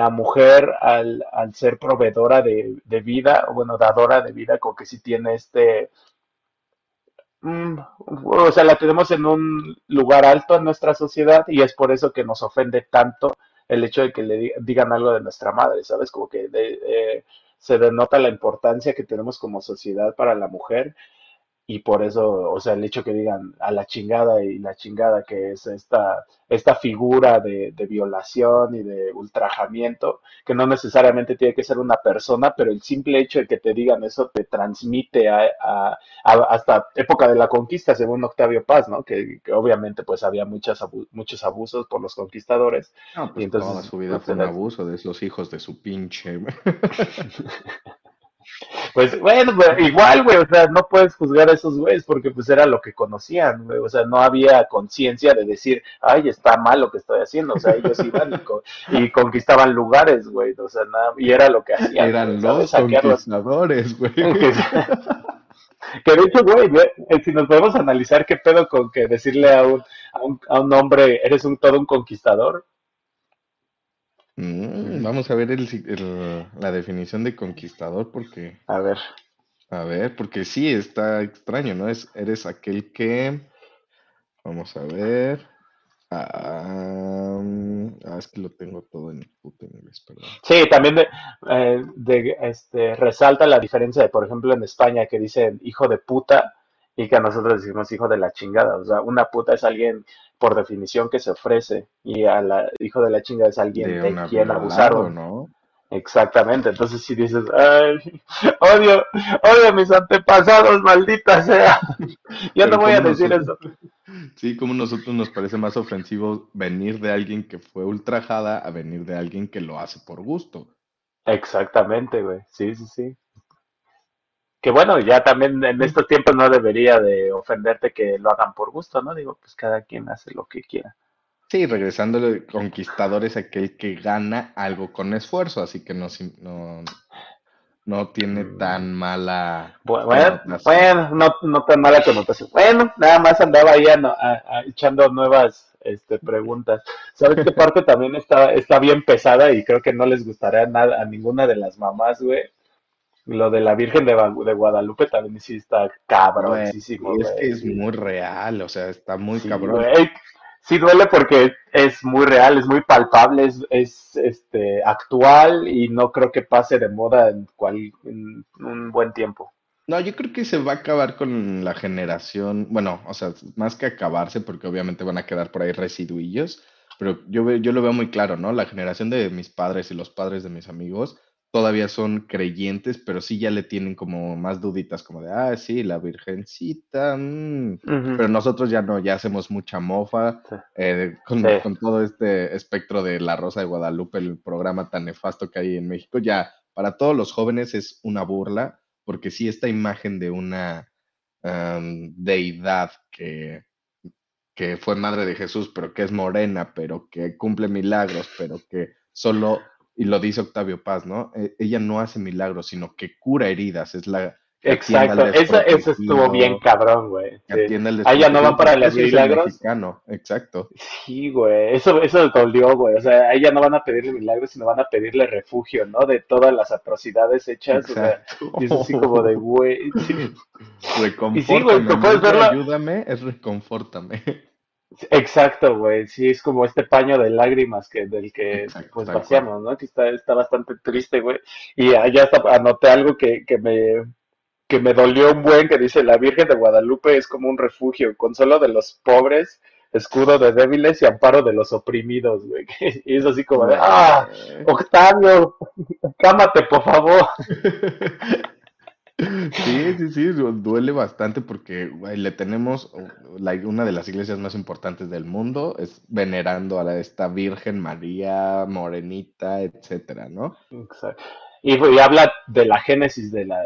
Speaker 2: mujer al, ser proveedora de, de vida, bueno, dadora de vida, como que sí tiene este, mm, o sea, la tenemos en un lugar alto en nuestra sociedad y es por eso que nos ofende tanto el hecho de que le di- digan algo de nuestra madre, ¿sabes? Como que de- eh, se denota la importancia que tenemos como sociedad para la mujer y por eso, o sea, el hecho que digan a la chingada y la chingada, que es esta, esta figura de, de violación y de ultrajamiento, que no necesariamente tiene que ser una persona, pero el simple hecho de que te digan eso te transmite a, a- a- hasta época de la conquista, según Octavio Paz, ¿no? Que, que obviamente pues había muchas abu- muchos abusos por los conquistadores
Speaker 1: No,
Speaker 2: y
Speaker 1: pues
Speaker 2: entonces
Speaker 1: toda su vida
Speaker 2: pues,
Speaker 1: fue un abuso de esos hijos de su pinche.
Speaker 2: Pues bueno, igual, güey, o sea, no puedes juzgar a esos güeyes porque pues era lo que conocían, güey, o sea, no había conciencia de decir, ay, está mal lo que estoy haciendo, o sea, ellos iban y, co- y conquistaban lugares, güey, o sea, nada, y era lo que hacían,
Speaker 1: Eran los conquistadores, güey.
Speaker 2: Que, de hecho, güey, eh, si nos podemos analizar qué pedo con que decirle a un, a un, a un hombre, eres un todo un conquistador,
Speaker 1: Mm, vamos a ver el si- el- la definición de conquistador porque,
Speaker 2: a ver,
Speaker 1: a ver, porque sí está extraño, ¿no? Es, eres aquel que, vamos a ver. Ah, es que lo tengo todo en puto inglés, perdón.
Speaker 2: Sí, también de, eh, de, este, resalta la diferencia de, por ejemplo, en España que dicen hijo de puta y que a nosotros decimos hijo de la chingada. O sea, una puta es alguien por definición que se ofrece y a la hijo de la chingada es alguien
Speaker 1: De
Speaker 2: quien abusaron.
Speaker 1: ¿no?
Speaker 2: Exactamente, entonces si dices, ay, odio, odio a mis antepasados, maldita sea. Yo no voy a decir
Speaker 1: nosotros,
Speaker 2: eso.
Speaker 1: sí, como nosotros nos parece más ofensivo venir de alguien que fue ultrajada a venir de alguien que lo hace por gusto.
Speaker 2: Exactamente, güey. Sí, sí, sí. Que bueno, ya también en estos tiempos no debería de ofenderte que lo hagan por gusto, ¿no? Digo, pues cada quien hace lo que quiera.
Speaker 1: Sí, regresándole, conquistador es aquel que gana algo con esfuerzo, así que no, no, no tiene
Speaker 2: Mm,
Speaker 1: tan mala
Speaker 2: bu- Bueno, no, no tan mala connotación. Bueno, nada más andaba ahí ano- a- a- echando nuevas este, preguntas. ¿Sabes qué parte también está, está bien pesada y creo que no les gustará nada a ninguna de las mamás, güey? Lo de la Virgen de, de Guadalupe también sí está
Speaker 1: Güey,
Speaker 2: cabroncísimo,
Speaker 1: es que
Speaker 2: güey.
Speaker 1: es muy real, o sea, está muy
Speaker 2: sí,
Speaker 1: cabrón.
Speaker 2: güey. Sí duele porque es muy real, es muy palpable, es, es este, actual y no creo que pase de moda en, cual, en un buen tiempo.
Speaker 1: No, yo creo que se va a acabar con la generación, bueno, o sea, más que acabarse, porque obviamente van a quedar por ahí residuillos, pero yo, yo lo veo muy claro, ¿no? La generación de mis padres y los padres de mis amigos todavía son creyentes, pero sí ya le tienen como más duditas, como de, ah, sí, la Virgencita, mm". Pero nosotros ya no, ya hacemos mucha mofa
Speaker 2: Sí,
Speaker 1: eh,
Speaker 2: sí,
Speaker 1: con, todo este espectro de La Rosa de Guadalupe, el programa tan nefasto que hay en México, ya para todos los jóvenes es una burla porque sí, esta imagen de una deidad que, que fue madre de Jesús, pero que es morena, pero que cumple milagros, pero que solo, y lo dice Octavio Paz, ¿no? E- ella no hace milagros, sino que cura heridas, es la
Speaker 2: exacto. Eso, eso estuvo bien cabrón, güey. Sí. Ah, ya no van
Speaker 1: desprotegido,
Speaker 2: para los milagros.
Speaker 1: mexicano, exacto,
Speaker 2: Sí, güey. Eso, eso dolió, güey. O sea, a ella no van a pedirle milagros, sino van a pedirle refugio, ¿no? De todas las atrocidades hechas. O sea, y es así como de, güey. sí. Y sí, güey, puedes verlo.
Speaker 1: ayúdame, es reconfórtame.
Speaker 2: Exacto, güey. Sí, es como este paño de lágrimas que del que
Speaker 1: Exacto,
Speaker 2: pues vaciamos, ¿no? Que está, está bastante triste, güey. Y allá hasta anoté algo que, que me, que me dolió un buen, que dice, la Virgen de Guadalupe es como un refugio, consuelo de los pobres, escudo de débiles y amparo de los oprimidos, güey. Y es así como de, ah. Octavio, cámate, por favor.
Speaker 1: Sí, sí, sí, du- duele bastante porque le tenemos uh, una de las iglesias más importantes del mundo, es venerando a esta Virgen María Morenita, etcétera, ¿no?
Speaker 2: Exacto. Y, habla de la génesis de la,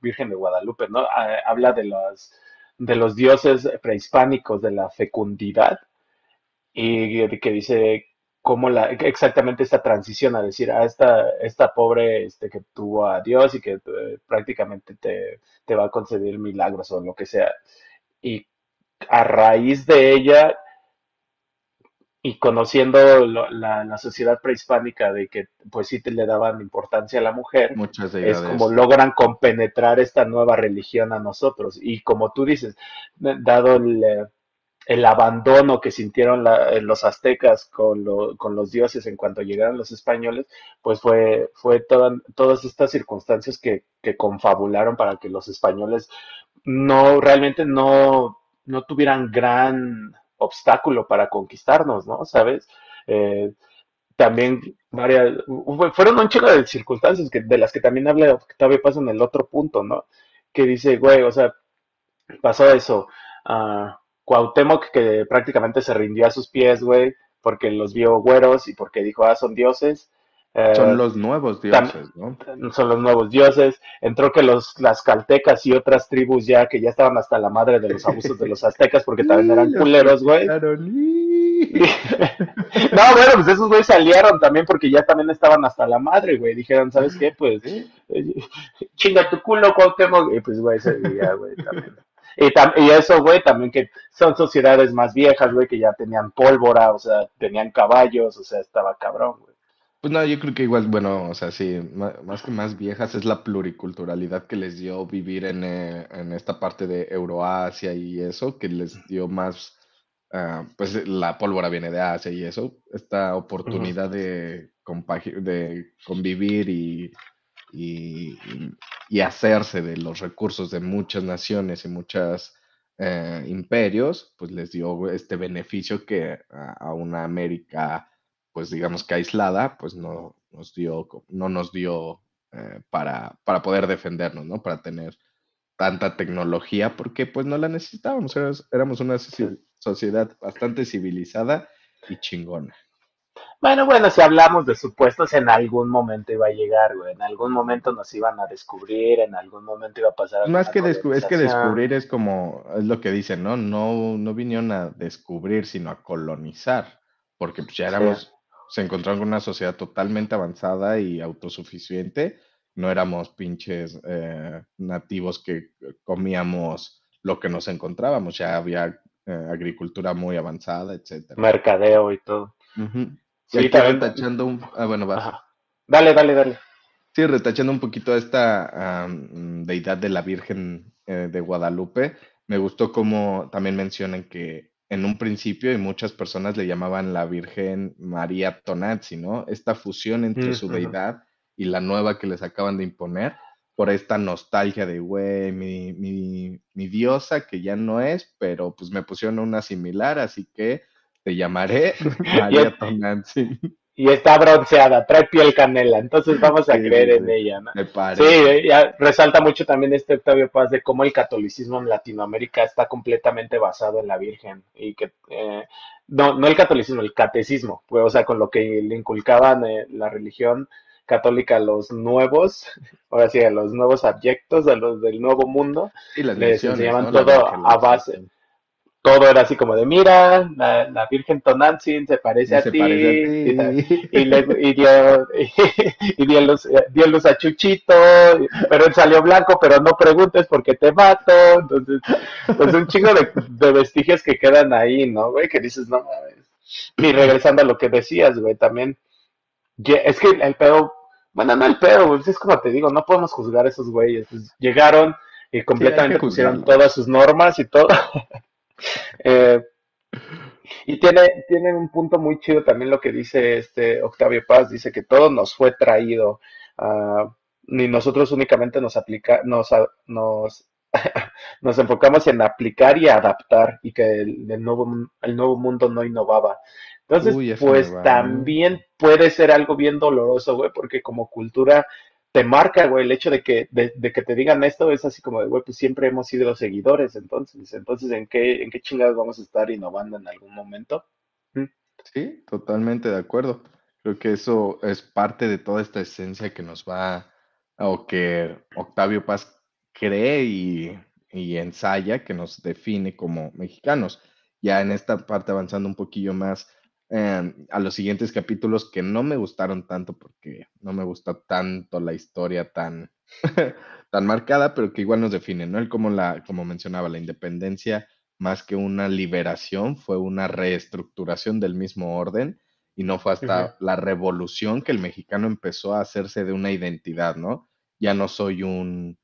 Speaker 2: Virgen de Guadalupe, ¿no? Habla de los, dioses prehispánicos, de la fecundidad, y que dice cómo la, exactamente esta transición a decir a esta, esta pobre este, que tuvo a Dios y que eh, prácticamente te, te va a conceder milagros o lo que sea. Y a raíz de ella y conociendo lo- la, la sociedad prehispánica de que pues sí te le daban importancia a la mujer,
Speaker 1: Muchas
Speaker 2: es como logran compenetrar esta nueva religión a nosotros. Y como tú dices, dado el, el abandono que sintieron eh, los aztecas con, lo- con los dioses en cuanto llegaron los españoles, pues fue, fue toda- todas estas circunstancias que, que confabularon para que los españoles no realmente no, no tuvieran gran obstáculo para conquistarnos, ¿no? ¿Sabes? Eh, también varias, fueron un chico de circunstancias que, de las que también habla Octavio Paz en el otro punto, ¿no? Que dice, güey, o sea, pasó eso. ah, Cuauhtémoc que prácticamente se rindió a sus pies, güey, porque los vio güeros y porque dijo, ah, son dioses.
Speaker 1: Son
Speaker 2: Eh,
Speaker 1: los nuevos dioses, ¿no?
Speaker 2: son los nuevos dioses. Entró que los, las caltecas y otras tribus ya que ya estaban hasta la madre de los abusos de los aztecas porque también eran culeros, güey. No, bueno, pues esos güeyes salieron también porque ya también estaban hasta la madre, güey. Dijeron, ¿sabes qué? Pues eh, chinga tu culo, Cuauhtémoc. Y pues, güey, se güey, también. Y, y eso, güey, también que son sociedades más viejas, güey, que ya tenían pólvora, o sea, tenían caballos, o sea, estaba cabrón, güey.
Speaker 1: Pues no, yo creo que igual, bueno, o sea, sí, más que más viejas es la pluriculturalidad que les dio vivir en, eh, en esta parte de Euroasia y eso, que les dio más, ah, pues la pólvora viene de Asia y eso, esta oportunidad de, compagi- de convivir y, y, y- hacerse de los recursos de muchas naciones y muchos imperios, pues les dio este beneficio que a, a una América, pues digamos que aislada, pues no, nos dio, no nos dio eh, para, para poder defendernos, ¿no? Para tener tanta tecnología, porque pues no la necesitábamos, éramos una sociedad bastante civilizada y chingona.
Speaker 2: Bueno, bueno, si hablamos de supuestos, en algún momento iba a llegar, güey. En algún momento nos iban a descubrir, en algún momento iba a pasar.
Speaker 1: Más que descubrir, es que descubrir es como, es lo que dicen, ¿no? No, no vinieron a descubrir, sino a colonizar, porque pues, ya éramos, se encontraron con una sociedad totalmente avanzada y autosuficiente. No éramos pinches eh, nativos que comíamos lo que nos encontrábamos, ya había eh, agricultura muy avanzada, etcétera.
Speaker 2: Mercadeo y todo.
Speaker 1: Sí, retachando un... Ah, bueno, va.
Speaker 2: Dale, dale, dale.
Speaker 1: Sí, retachando un poquito esta deidad de la Virgen eh, de Guadalupe, me gustó como también mencionan que en un principio y muchas personas le llamaban la Virgen María Tonazzi, ¿no? Esta fusión entre su deidad y la nueva que les acaban de imponer, por esta nostalgia de, güey, mi, mi, mi diosa que ya no es, pero pues me pusieron una similar, así que te llamaré. María Tonantzin.
Speaker 2: Y está bronceada, trae piel canela, entonces vamos a creer en ella, ¿no?
Speaker 1: Me
Speaker 2: Sí, ya resalta mucho también este Octavio Paz de cómo el catolicismo en Latinoamérica está completamente basado en la Virgen y que eh, no, no el catolicismo, el catecismo, pues, o sea, con lo que le inculcaban eh, la religión católica a los nuevos, ahora sí, a los nuevos abyectos, a los del nuevo mundo,
Speaker 1: y
Speaker 2: les enseñaban todo a base, todo era así como de, mira, la, Virgen Tonantzin se parece, a, ti, y, le, y, dio, y, dio, luz, dio, luz, a Chuchito, pero él salió blanco, pero no preguntes porque te mato, entonces, pues un chingo de, de vestigios que quedan ahí, ¿no, güey? Que dices, no mames. Y regresando a lo que decías, güey, también, es que el pedo, bueno, no el pedo, güey, es como te digo, no podemos juzgar a esos güeyes, pues, llegaron y completamente pusieron todas sus normas y todo. Eh, y tiene, tiene un punto muy chido también lo que dice este Octavio Paz, dice que todo nos fue traído, uh, ni nosotros únicamente nos aplica, nos, nos, nos enfocamos en aplicar y adaptar, y que el, nuevo, el nuevo mundo no innovaba. Entonces, pues también puede ser algo bien doloroso, güey, porque como cultura te marca, güey, el hecho de que, de, que te digan esto es así como de, güey, pues siempre hemos sido los seguidores, entonces, entonces, ¿en qué, en qué chingados vamos a estar innovando en algún momento?
Speaker 1: ¿Mm? Sí, totalmente de acuerdo. Creo que eso es parte de toda esta esencia que nos va, o que Octavio Paz cree y, y ensaya, que nos define como mexicanos. Ya en esta parte avanzando un poquillo más, A los siguientes capítulos que no me gustaron tanto porque no me gusta tanto la historia tan, tan marcada, pero que igual nos define, ¿no? Él como, la, como mencionaba, la independencia más que una liberación fue una reestructuración del mismo orden y no fue hasta la revolución que el mexicano empezó a hacerse de una identidad, ¿no? Ya no soy un,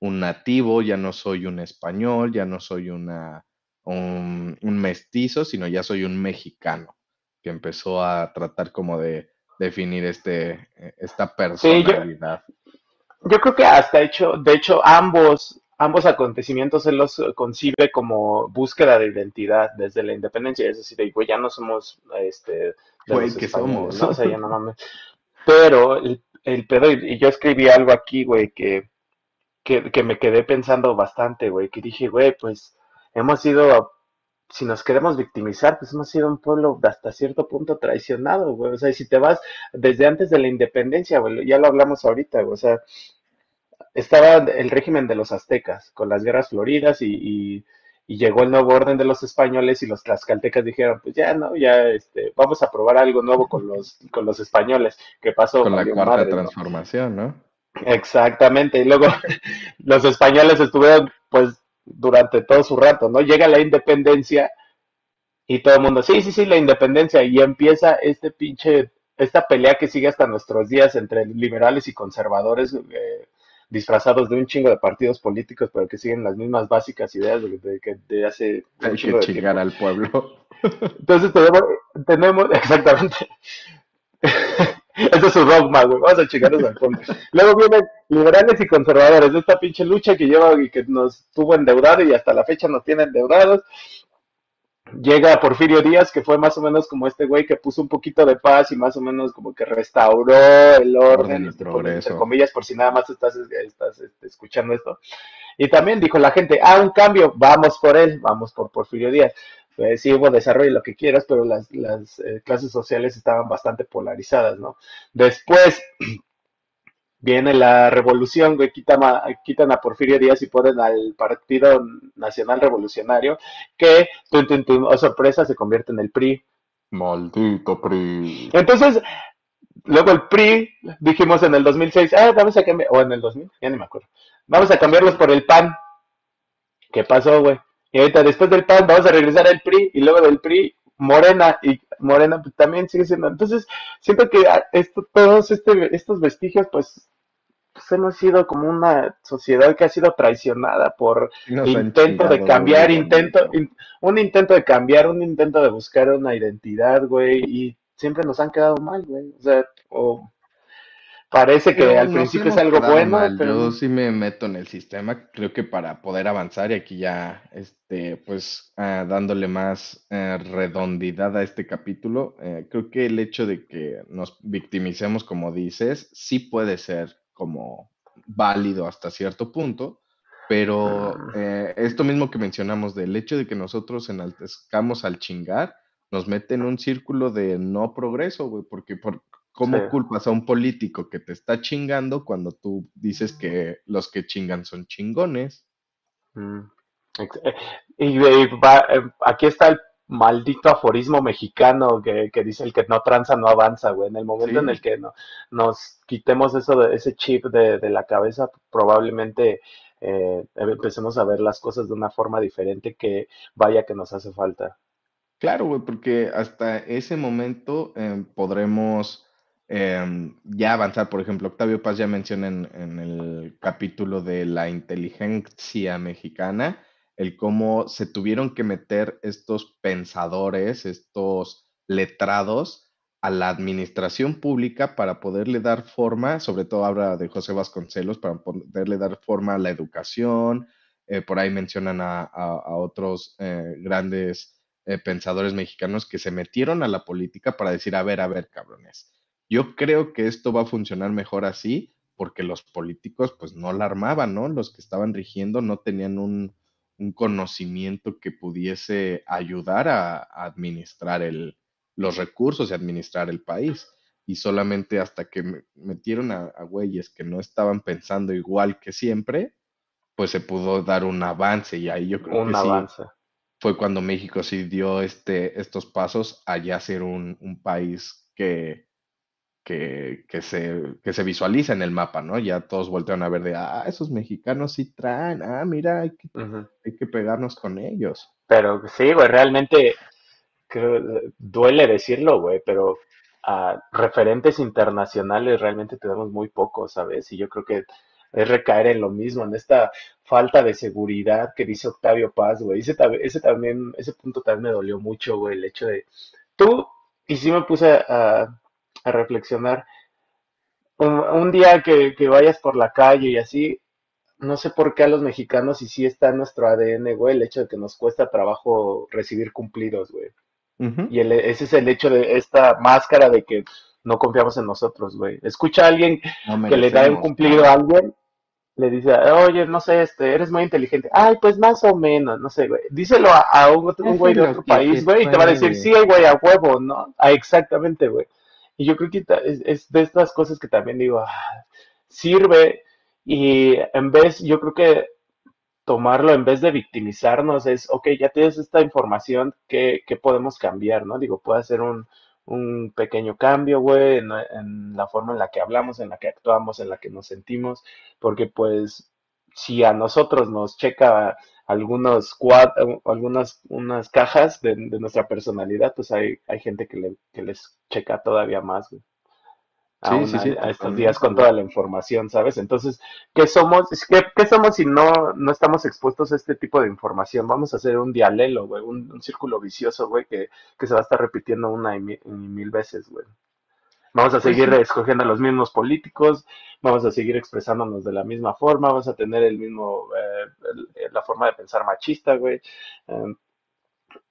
Speaker 1: un nativo, ya no soy un español, ya no soy una, un, un mestizo, sino ya soy un mexicano que empezó a tratar como de definir este, eh, esta personalidad.
Speaker 2: yo, creo que hasta hecho, de hecho, ambos, ambos acontecimientos él los concibe como búsqueda de identidad desde la independencia. Es decir, güey, ya no somos este
Speaker 1: güey, que somos.
Speaker 2: ¿no? O sea, ya no mames. Pero el, el pedo, y yo escribí algo aquí, güey, que, que, que me quedé pensando bastante, güey, que dije, güey, pues hemos sido si nos queremos victimizar, pues hemos sido un pueblo hasta cierto punto traicionado, güey. O sea, si te vas desde antes de la independencia, güey, ya lo hablamos ahorita, güey. O sea, estaba el régimen de los aztecas con las guerras floridas y, llegó el nuevo orden de los españoles y los tlaxcaltecas dijeron, pues ya no, ya este, vamos a probar algo nuevo con los, con los españoles. ¿Qué pasó?
Speaker 1: Con la cuarta transformación, ¿no?
Speaker 2: Exactamente. Y luego los españoles estuvieron, pues, durante todo su rato, ¿no? Llega la independencia y todo el mundo, sí, sí, sí, la independencia, y empieza este pinche, esta pelea que sigue hasta nuestros días entre liberales y conservadores, eh, disfrazados de un chingo de partidos políticos, pero que siguen las mismas básicas ideas de, que de hace
Speaker 1: un Hay que chingar al pueblo.
Speaker 2: Entonces tenemos, tenemos exactamente. Ese es su dogma, güey. Vamos a chingarnos al fondo. Luego vienen liberales y conservadores. Esta pinche lucha que lleva y que nos tuvo endeudado y hasta la fecha nos tiene endeudados. llega Porfirio Díaz, que fue más o menos como este güey que puso un poquito de paz y más o menos como que restauró el orden,
Speaker 1: progreso.
Speaker 2: entre comillas, por si nada más estás, estás este, escuchando esto. Y también dijo la gente, ah, un cambio, vamos por él, vamos por Porfirio Díaz. Pues sí hubo desarrollo y lo que quieras, pero las, las eh, clases sociales estaban bastante polarizadas, ¿no? Después viene la revolución, güey, quitan a, quitan a Porfirio Díaz y ponen al Partido Nacional Revolucionario, que, tun, oh, sorpresa, se convierte en el PRI.
Speaker 1: Maldito PRI.
Speaker 2: Entonces, luego el PRI, dijimos en el 2006, ah, vamos a cambiar, o en el 2000, ya ni me acuerdo, vamos a cambiarlos por el PAN. ¿Qué pasó, güey? Y ahorita después del PAN vamos a regresar al PRI y luego del PRI Morena y Morena pues, también sigue siendo. Entonces, siento que ah, esto, todos este, estos vestigios, pues, pues, hemos sido como una sociedad que ha sido traicionada por intento de cambiar, intento, un intento de cambiar, un intento de buscar una identidad, güey, y siempre nos han quedado mal, güey. O sea, o Parece que al principio es algo bueno, pero...
Speaker 1: Yo sí me meto en el sistema, creo que para poder avanzar y aquí ya, este, pues, ah, dándole más eh, redondidad a este capítulo, eh, creo que el hecho de que nos victimicemos, como dices, sí puede ser como válido hasta cierto punto, pero ah. eh, esto mismo que mencionamos del hecho de que nosotros enaltezcamos al chingar, nos mete en un círculo de no progreso, güey, porque por, ¿Cómo culpas a un político que te está chingando cuando tú dices que los que chingan son chingones?
Speaker 2: Mm. Eh, y, eh, aquí está el maldito aforismo mexicano que, dice el que no tranza no avanza, güey. En el momento en el que no, nos quitemos eso de, ese chip de, la cabeza, probablemente eh, empecemos a ver las cosas de una forma diferente que vaya que nos hace falta.
Speaker 1: Claro, güey, porque hasta ese momento podremos Em, ya avanzar, por ejemplo, Octavio Paz ya menciona en, el capítulo de la inteligencia mexicana, el cómo se tuvieron que meter estos pensadores, estos letrados a la administración pública para poderle dar forma, sobre todo habla de José Vasconcelos, para poderle dar forma a la educación, eh, por ahí mencionan a, otros eh, grandes eh, pensadores mexicanos que se metieron a la política para decir, a ver, a ver, cabrones yo creo que esto va a funcionar mejor así porque los políticos pues no la armaban, ¿no? Los que estaban rigiendo no tenían un, conocimiento que pudiese ayudar a, administrar el, los recursos y administrar el país. Y solamente hasta que metieron a, güeyes que no estaban pensando igual que siempre, pues se pudo dar un avance y ahí yo creo que sí fue cuando México sí dio este, estos pasos a ya ser un, un país que, que, se, que se visualiza en el mapa, ¿no? Ya todos voltean a ver de, ah, esos mexicanos sí traen, ah, mira, hay que, hay que pegarnos con ellos.
Speaker 2: Pero sí, güey, realmente duele decirlo, güey, pero a referentes internacionales realmente tenemos muy pocos, ¿sabes? Y yo creo que es recaer en lo mismo, en esta falta de seguridad que dice Octavio Paz, güey. Ese, ese también, ese punto también me dolió mucho, güey, el hecho de, tú, y sí me puse a, a reflexionar. Un, día que, vayas por la calle y así, no sé por qué a los mexicanos, y sí está en nuestro ADN, güey, el hecho de que nos cuesta trabajo recibir cumplidos, güey. Y ese es el hecho de esta máscara de que no confiamos en nosotros, güey. Escucha a alguien que le da un cumplido a alguien, le dice, oye, no sé, este, eres muy inteligente. Ay, pues más o menos, no sé, güey. Díselo a, un, güey de otro país, güey, y te va a decir, sí, güey, a huevo, ¿no? Ah, exactamente, güey. Y yo creo que es, de estas cosas que también digo, ah, sirve y en vez, yo creo que tomarlo en vez de victimizarnos es, ok, ya tienes esta información, ¿qué, podemos cambiar, no? Digo, puede ser un, un pequeño cambio, güey, en, la forma en la que hablamos, en la que actuamos, en la que nos sentimos, porque pues si a nosotros nos checa algunos algunas unas cajas de, nuestra personalidad, pues hay, hay gente que, le, que les checa todavía más, A, estos días con toda la información, ¿sabes? Entonces, ¿qué somos? ¿Qué, somos si no, no estamos expuestos a este tipo de información? Vamos a hacer un dialelo, güey, un, círculo vicioso, güey, que, se va a estar repitiendo una y mil, veces, güey. Vamos a seguir escogiendo a los mismos políticos, vamos a seguir expresándonos de la misma forma, vamos a tener el mismo, eh, la forma de pensar machista, güey. Em,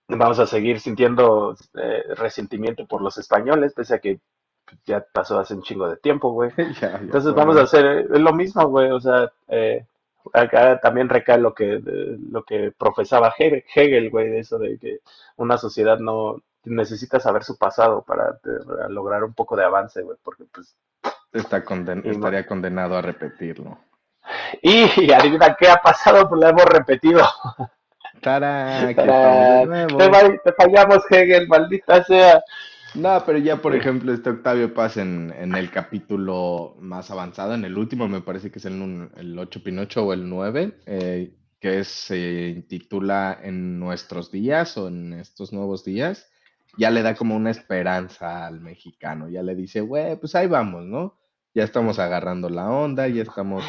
Speaker 2: vamos a seguir sintiendo eh, resentimiento por los españoles, pese a que ya pasó hace un chingo de tiempo, güey.
Speaker 1: Ya, ya
Speaker 2: Entonces vamos a hacer lo mismo, güey. O sea, eh, acá también recae lo que, de- lo que profesaba Hegel, Hegel, güey, de eso de que una sociedad no necesita saber su pasado para, eh, para lograr un poco de avance, güey, porque pues...
Speaker 1: Está conden-
Speaker 2: Y,
Speaker 1: estaría condenado a repetirlo.
Speaker 2: y adivina qué ha pasado, pues lo hemos repetido.
Speaker 1: ¡Tarán!
Speaker 2: Te, te fallamos, Hegel, maldita sea.
Speaker 1: No, pero ya, por ejemplo, este Octavio Paz en, en el capítulo más avanzado, en el último, me parece que es el, el 8 Pinocho o el 9, eh, que se intitula En nuestros días o en estos nuevos días, ya le da como una esperanza al mexicano, ya le dice, güey, pues ahí vamos, ¿no? Ya estamos agarrando la onda, ya estamos...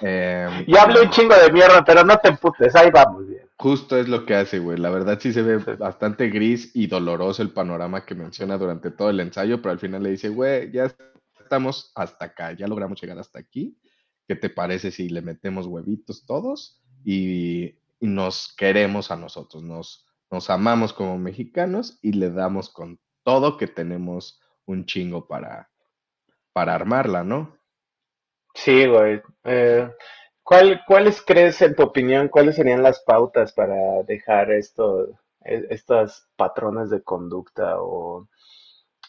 Speaker 1: em,
Speaker 2: Y hablé un chingo de mierda, pero no te emputes, ahí vamos bien.
Speaker 1: Justo es lo que hace, güey. La verdad sí se ve
Speaker 2: Sí.
Speaker 1: bastante gris y doloroso el panorama que menciona durante todo el ensayo, pero al final le dice, güey, ya estamos hasta acá, ya logramos llegar hasta aquí. ¿Qué te parece si le metemos huevitos todos y, y nos queremos a nosotros? Nos, nos amamos como mexicanos y le damos con todo que tenemos un chingo para, para armarla, ¿no?
Speaker 2: Sí, güey. Eh, ¿cuál, cuáles crees, en tu opinión, cuáles serían las pautas para dejar esto, e- estas patrones de conducta o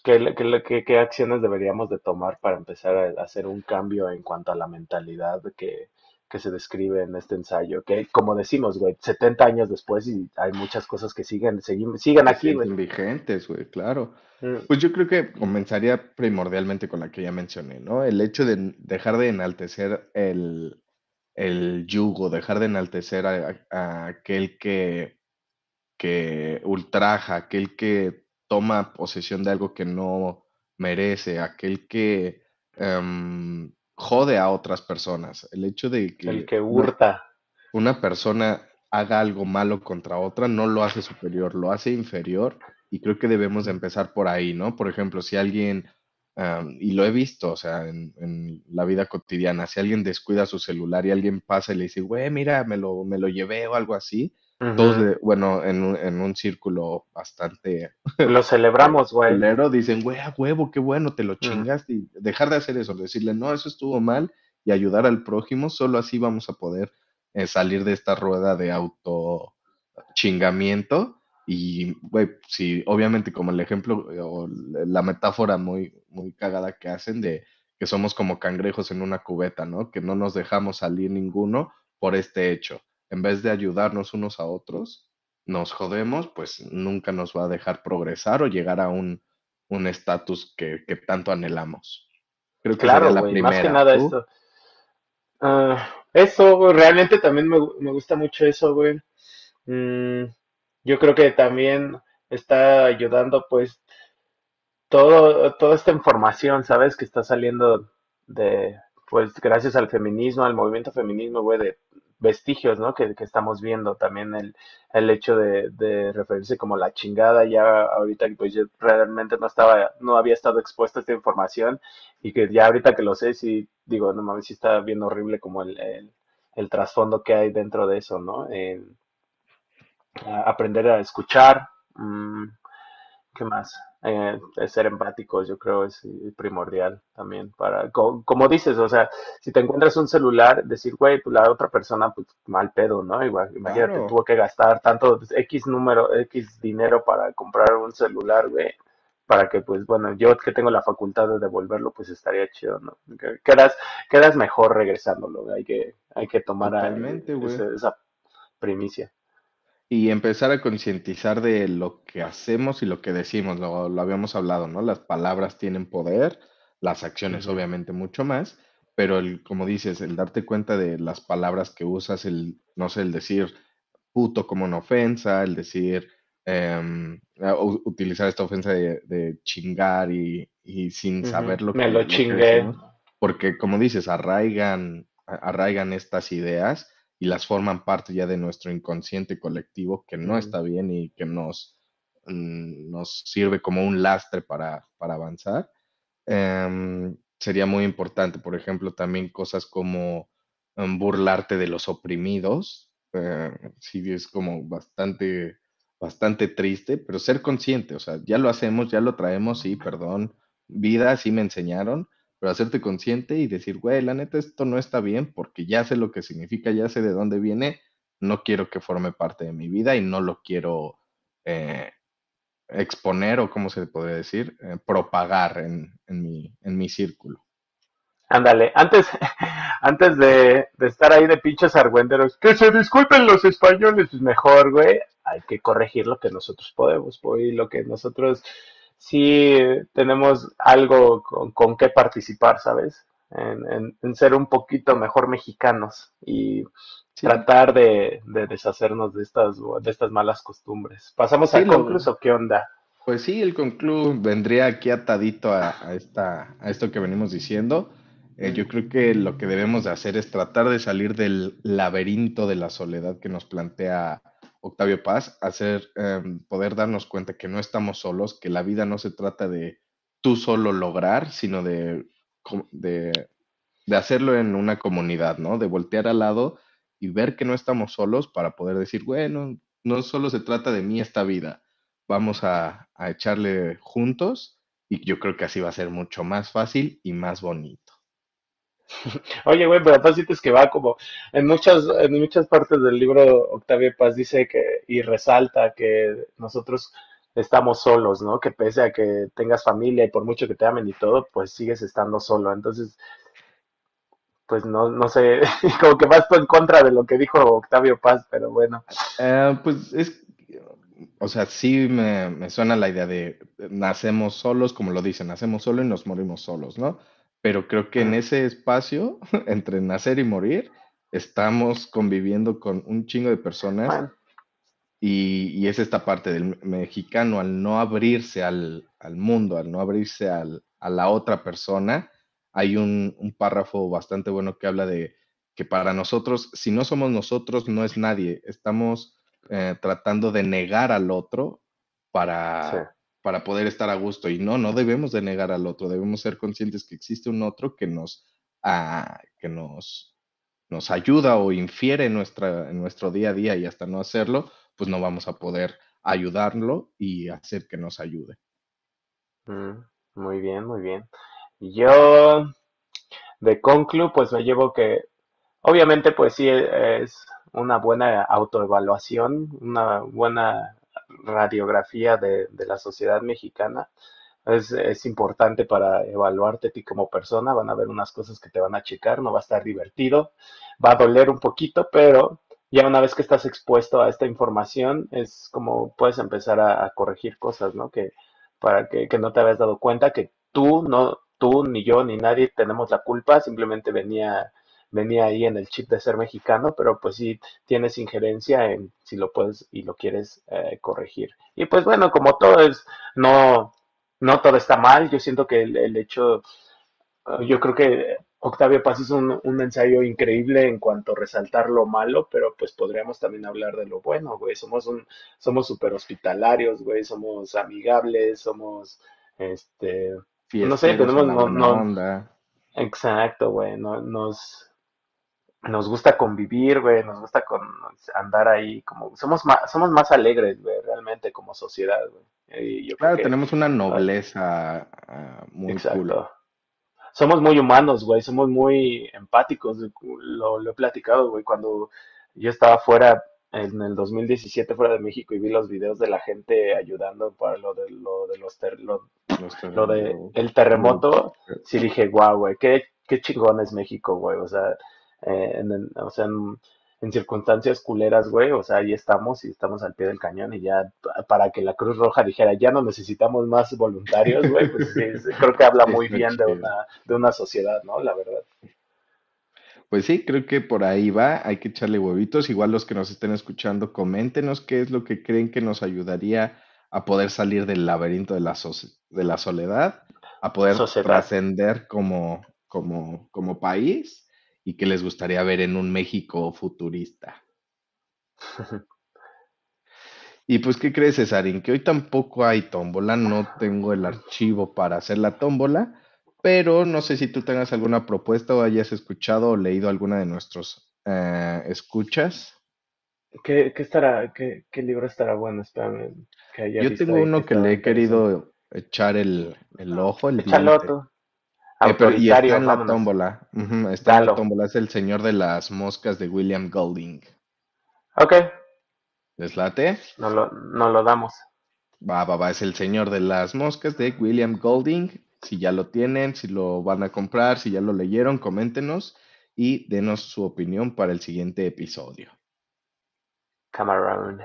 Speaker 2: qué- qué acciones deberíamos de tomar para empezar a hacer un cambio en cuanto a la mentalidad que, que se describe en este ensayo? Que, como decimos, güey, 70 años después y hay muchas cosas que siguen, siguen, siguen aquí, güey.
Speaker 1: vigentes, güey, claro.
Speaker 2: Mm,
Speaker 1: Pues yo creo que comenzaría primordialmente con la que ya mencioné, ¿no? El hecho de dejar de enaltecer el, el yugo, dejar de enaltecer a, a aquel que, que ultraja, aquel que toma posesión de algo que no merece, aquel que em, jode a otras personas. El hecho de
Speaker 2: El
Speaker 1: que
Speaker 2: que
Speaker 1: una,
Speaker 2: hurta.
Speaker 1: una persona haga algo malo contra otra no lo hace superior, lo hace inferior y creo que debemos de empezar por ahí, ¿no? Por ejemplo, si alguien, am, y lo he visto, o sea, en, en la vida cotidiana, si alguien descuida su celular y alguien pasa y le dice, güey, mira, me lo, me lo llevé o algo así, todos, de- bueno, en un, en un círculo bastante
Speaker 2: Lo celebramos, güey.
Speaker 1: dicen, güey, a huevo, qué bueno, te lo chingaste y dejar de hacer eso, decirle, no, eso estuvo mal y ayudar al prójimo, solo así vamos a poder eh, salir de esta rueda de auto chingamiento y, güey, sí, obviamente como el ejemplo eh, o la metáfora muy, muy cagada que hacen de que somos como cangrejos en una cubeta, ¿no? Que no nos dejamos salir ninguno por este hecho. En vez de ayudarnos unos a otros, nos jodemos, pues nunca nos va a dejar progresar o llegar a un un estatus que, que tanto anhelamos. Creo que sería
Speaker 2: Claro,
Speaker 1: la
Speaker 2: güey, más que
Speaker 1: primera.
Speaker 2: nada
Speaker 1: ¿Tú?
Speaker 2: esto. Ah, eso, güey, realmente también me, me gusta mucho eso, güey. Mm, yo creo que también está ayudando, pues, todo, toda esta información, ¿sabes? Que está saliendo de, pues, gracias al feminismo, al movimiento feminismo, güey, de vestigios, ¿no? Que, estamos viendo también el, el hecho de, referirse como la chingada, ya ahorita, pues, yo realmente no estaba, no había estado expuesto a esta información y que ya ahorita que lo sé, sí, digo, no mames, sí está bien horrible como el, el, trasfondo que hay dentro de eso, ¿no? Aprender a escuchar, mm, ¿Qué más? Eh, ser empáticos, yo creo es eh, primordial también para, co- como dices, o sea, si te encuentras un celular, decir, güey, pues la otra persona, pues mal pedo, ¿no? Igual, imagínate,
Speaker 1: Claro,
Speaker 2: tuvo que gastar tanto pues, X número, X dinero para comprar un celular, güey, para que, pues, bueno, yo que tengo la facultad de devolverlo, pues estaría chido, ¿no? Que- Quedas, quedas mejor regresándolo, hay que, hay que tomar a-
Speaker 1: totalmente, güey.
Speaker 2: ese- esa primicia.
Speaker 1: Y empezar a concientizar de lo que hacemos y lo que decimos, lo, lo habíamos hablado, ¿no? Las palabras tienen poder, las acciones obviamente mucho más, pero el, como dices, el darte cuenta de las palabras que usas, el, no sé, el decir puto como una ofensa, el decir, u- utilizar esta ofensa de, de chingar y, y sin saber lo
Speaker 2: Me
Speaker 1: que,
Speaker 2: lo
Speaker 1: lo
Speaker 2: chingué.
Speaker 1: porque como dices, arraigan, arraigan estas ideas y las forman parte ya de nuestro inconsciente colectivo que no está bien y que nos, mm, nos sirve como un lastre para, para avanzar. Em, sería muy importante, por ejemplo, también cosas como em, burlarte de los oprimidos. eh, sí, es como bastante bastante triste, pero ser consciente, o sea, ya lo hacemos, ya lo traemos, sí, perdón, vida, sí me enseñaron, pero hacerte consciente y decir, güey, la neta, esto no está bien porque ya sé lo que significa, ya sé de dónde viene, no quiero que forme parte de mi vida y no lo quiero eh, exponer o, ¿cómo se podría decir? Eh, propagar en, en, mi, en mi círculo.
Speaker 2: Ándale, antes, antes de, de, estar ahí de pinches argüenderos, que se disculpen los españoles, pues mejor, güey, hay que corregir lo que nosotros podemos, y lo que nosotros sí tenemos algo con, con qué participar, ¿sabes? En, en, en, ser un poquito mejor mexicanos y sí. tratar de, de, deshacernos de estas, de estas malas costumbres. ¿Pasamos sí, al concluso qué onda?
Speaker 1: Pues sí, el conclu vendría aquí atadito a, a, esta, a esto que venimos diciendo. Eh, yo creo que lo que debemos de hacer es tratar de salir del laberinto de la soledad que nos plantea Octavio Paz, hacer, eh, poder darnos cuenta que no estamos solos, que la vida no se trata de tú solo lograr, sino de, de, de, hacerlo en una comunidad, ¿no? De voltear al lado y ver que no estamos solos para poder decir, bueno, no solo se trata de mí esta vida, vamos a, a echarle juntos y yo creo que así va a ser mucho más fácil y más bonito.
Speaker 2: Oye, güey, pero tú sientes que va como en muchas, en muchas partes del libro Octavio Paz dice que y resalta que nosotros estamos solos, ¿no? Que pese a que tengas familia y por mucho que te amen y todo, pues sigues estando solo. Entonces, pues no, no sé, como que vas en contra de lo que dijo Octavio Paz, pero bueno.
Speaker 1: Eh, pues es, o sea, sí me, me suena la idea de nacemos solos, como lo dicen, nacemos solos y nos morimos solos, ¿no? Pero creo que en ese espacio, entre nacer y morir, estamos conviviendo con un chingo de personas y, y es esta parte del mexicano al no abrirse al, al mundo, al no abrirse al- a la otra persona. Hay un, un párrafo bastante bueno que habla de que para nosotros, si no somos nosotros, no es nadie. Estamos eh, tratando de negar al otro
Speaker 2: sí.
Speaker 1: Para, poder estar a gusto. Y no, no debemos de negar al otro, debemos ser conscientes que existe un otro que nos, ah, que nos, nos ayuda o infiere en, nuestra, nuestro día a día y hasta no hacerlo, pues no vamos a poder ayudarlo y hacer que nos ayude.
Speaker 2: Mm, muy bien, muy bien. Yo de Conclu, pues me llevo que obviamente pues sí es una buena autoevaluación, una buena radiografía de, de la sociedad mexicana. Es, es importante para evaluarte a ti como persona. Van a haber unas cosas que te van a checar, no va a estar divertido, va a doler un poquito, pero ya una vez que estás expuesto a esta información, es como puedes empezar a, a corregir cosas, ¿no? Que para que, que no te habías dado cuenta que tú no, tú ni yo ni nadie tenemos la culpa, simplemente venía venía ahí en el chip de ser mexicano, pero pues sí tienes injerencia en si lo puedes y lo quieres eh, corregir. Y pues bueno, como todo es, no, no todo está mal, yo siento que el, el hecho, eh, yo creo que Octavio Paz hizo un, un ensayo increíble en cuanto a resaltar lo malo, pero pues podríamos también hablar de lo bueno, güey. Somos un, somos súper hospitalarios, güey, somos amigables, somos, este, no sé, tenemos, no, no,
Speaker 1: onda.
Speaker 2: exacto, güey, no, nos, nos gusta convivir, güey, nos gusta con andar ahí, como, somos más, somos más alegres, güey, realmente como sociedad, güey. Creo
Speaker 1: Claro,
Speaker 2: que,
Speaker 1: tenemos una nobleza ah, muy cool.
Speaker 2: Somos muy humanos, güey, somos muy empáticos, lo, lo he platicado, güey, cuando yo estaba fuera en el 2017 fuera de México y vi los videos de la gente ayudando para lo de, lo de los ter- lo,
Speaker 1: Los
Speaker 2: lo de el terremoto, sí dije, guau, güey, qué, qué chingón es México, güey, o sea, eh, en, en- o sea, en, en circunstancias culeras, güey, o sea, ahí estamos y estamos al pie del cañón y ya pa- para que la Cruz Roja dijera, ya no necesitamos más voluntarios, güey, pues sí, sí, creo que habla muy bien de una, de una sociedad, ¿no? La verdad.
Speaker 1: Pues sí, creo que por ahí va, hay que echarle huevitos. Igual los que nos estén escuchando, coméntenos qué es lo que creen que nos ayudaría a poder salir del laberinto de la, soci- de la soledad, a poder trascender como, como, como país y qué les gustaría ver en un México futurista. Y pues, ¿qué crees, Cesarín? Que hoy tampoco hay tómbola, no tengo el archivo para hacer la tómbola, pero no sé si tú tengas alguna propuesta o hayas escuchado o leído alguna de nuestros eh, escuchas.
Speaker 2: ¿Qué, qué estará, qué, qué libro estará bueno? Espérame, que haya
Speaker 1: Yo tengo
Speaker 2: que
Speaker 1: uno que le he querido echar el, el ojo, el
Speaker 2: Échalo
Speaker 1: diente.
Speaker 2: tú.
Speaker 1: Eh, pero, y está en la
Speaker 2: vámonos.
Speaker 1: tómbola. Está en la tómbola. Es El Señor de las Moscas de William Golding.
Speaker 2: Ok,
Speaker 1: ¿Les late?
Speaker 2: no lo, no lo damos.
Speaker 1: Va, va, va. Es El Señor de las Moscas de William Golding. Si ya lo tienen, si lo van a comprar, si ya lo leyeron, coméntenos y denos su opinión para el siguiente episodio.
Speaker 2: Camarón.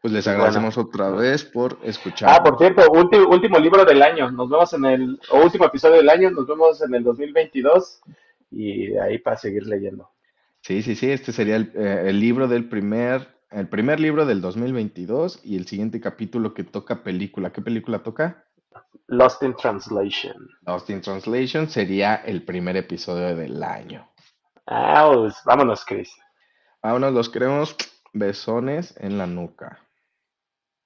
Speaker 1: Pues les
Speaker 2: bueno.
Speaker 1: agradecemos otra vez por
Speaker 2: Ah, por cierto, último, último libro del año. Nos vemos en el, o último episodio del año. Nos vemos en el 2022 y de ahí para seguir leyendo.
Speaker 1: Sí, sí, sí. Este sería el, eh, el libro del primer, el primer libro del 2022 y el siguiente capítulo que toca película. ¿Qué película toca?
Speaker 2: Lost in Translation.
Speaker 1: Lost in Translation sería el primer episodio del año.
Speaker 2: Ah, pues, vámonos, Chris.
Speaker 1: Vámonos, los queremos. Besones en la nuca.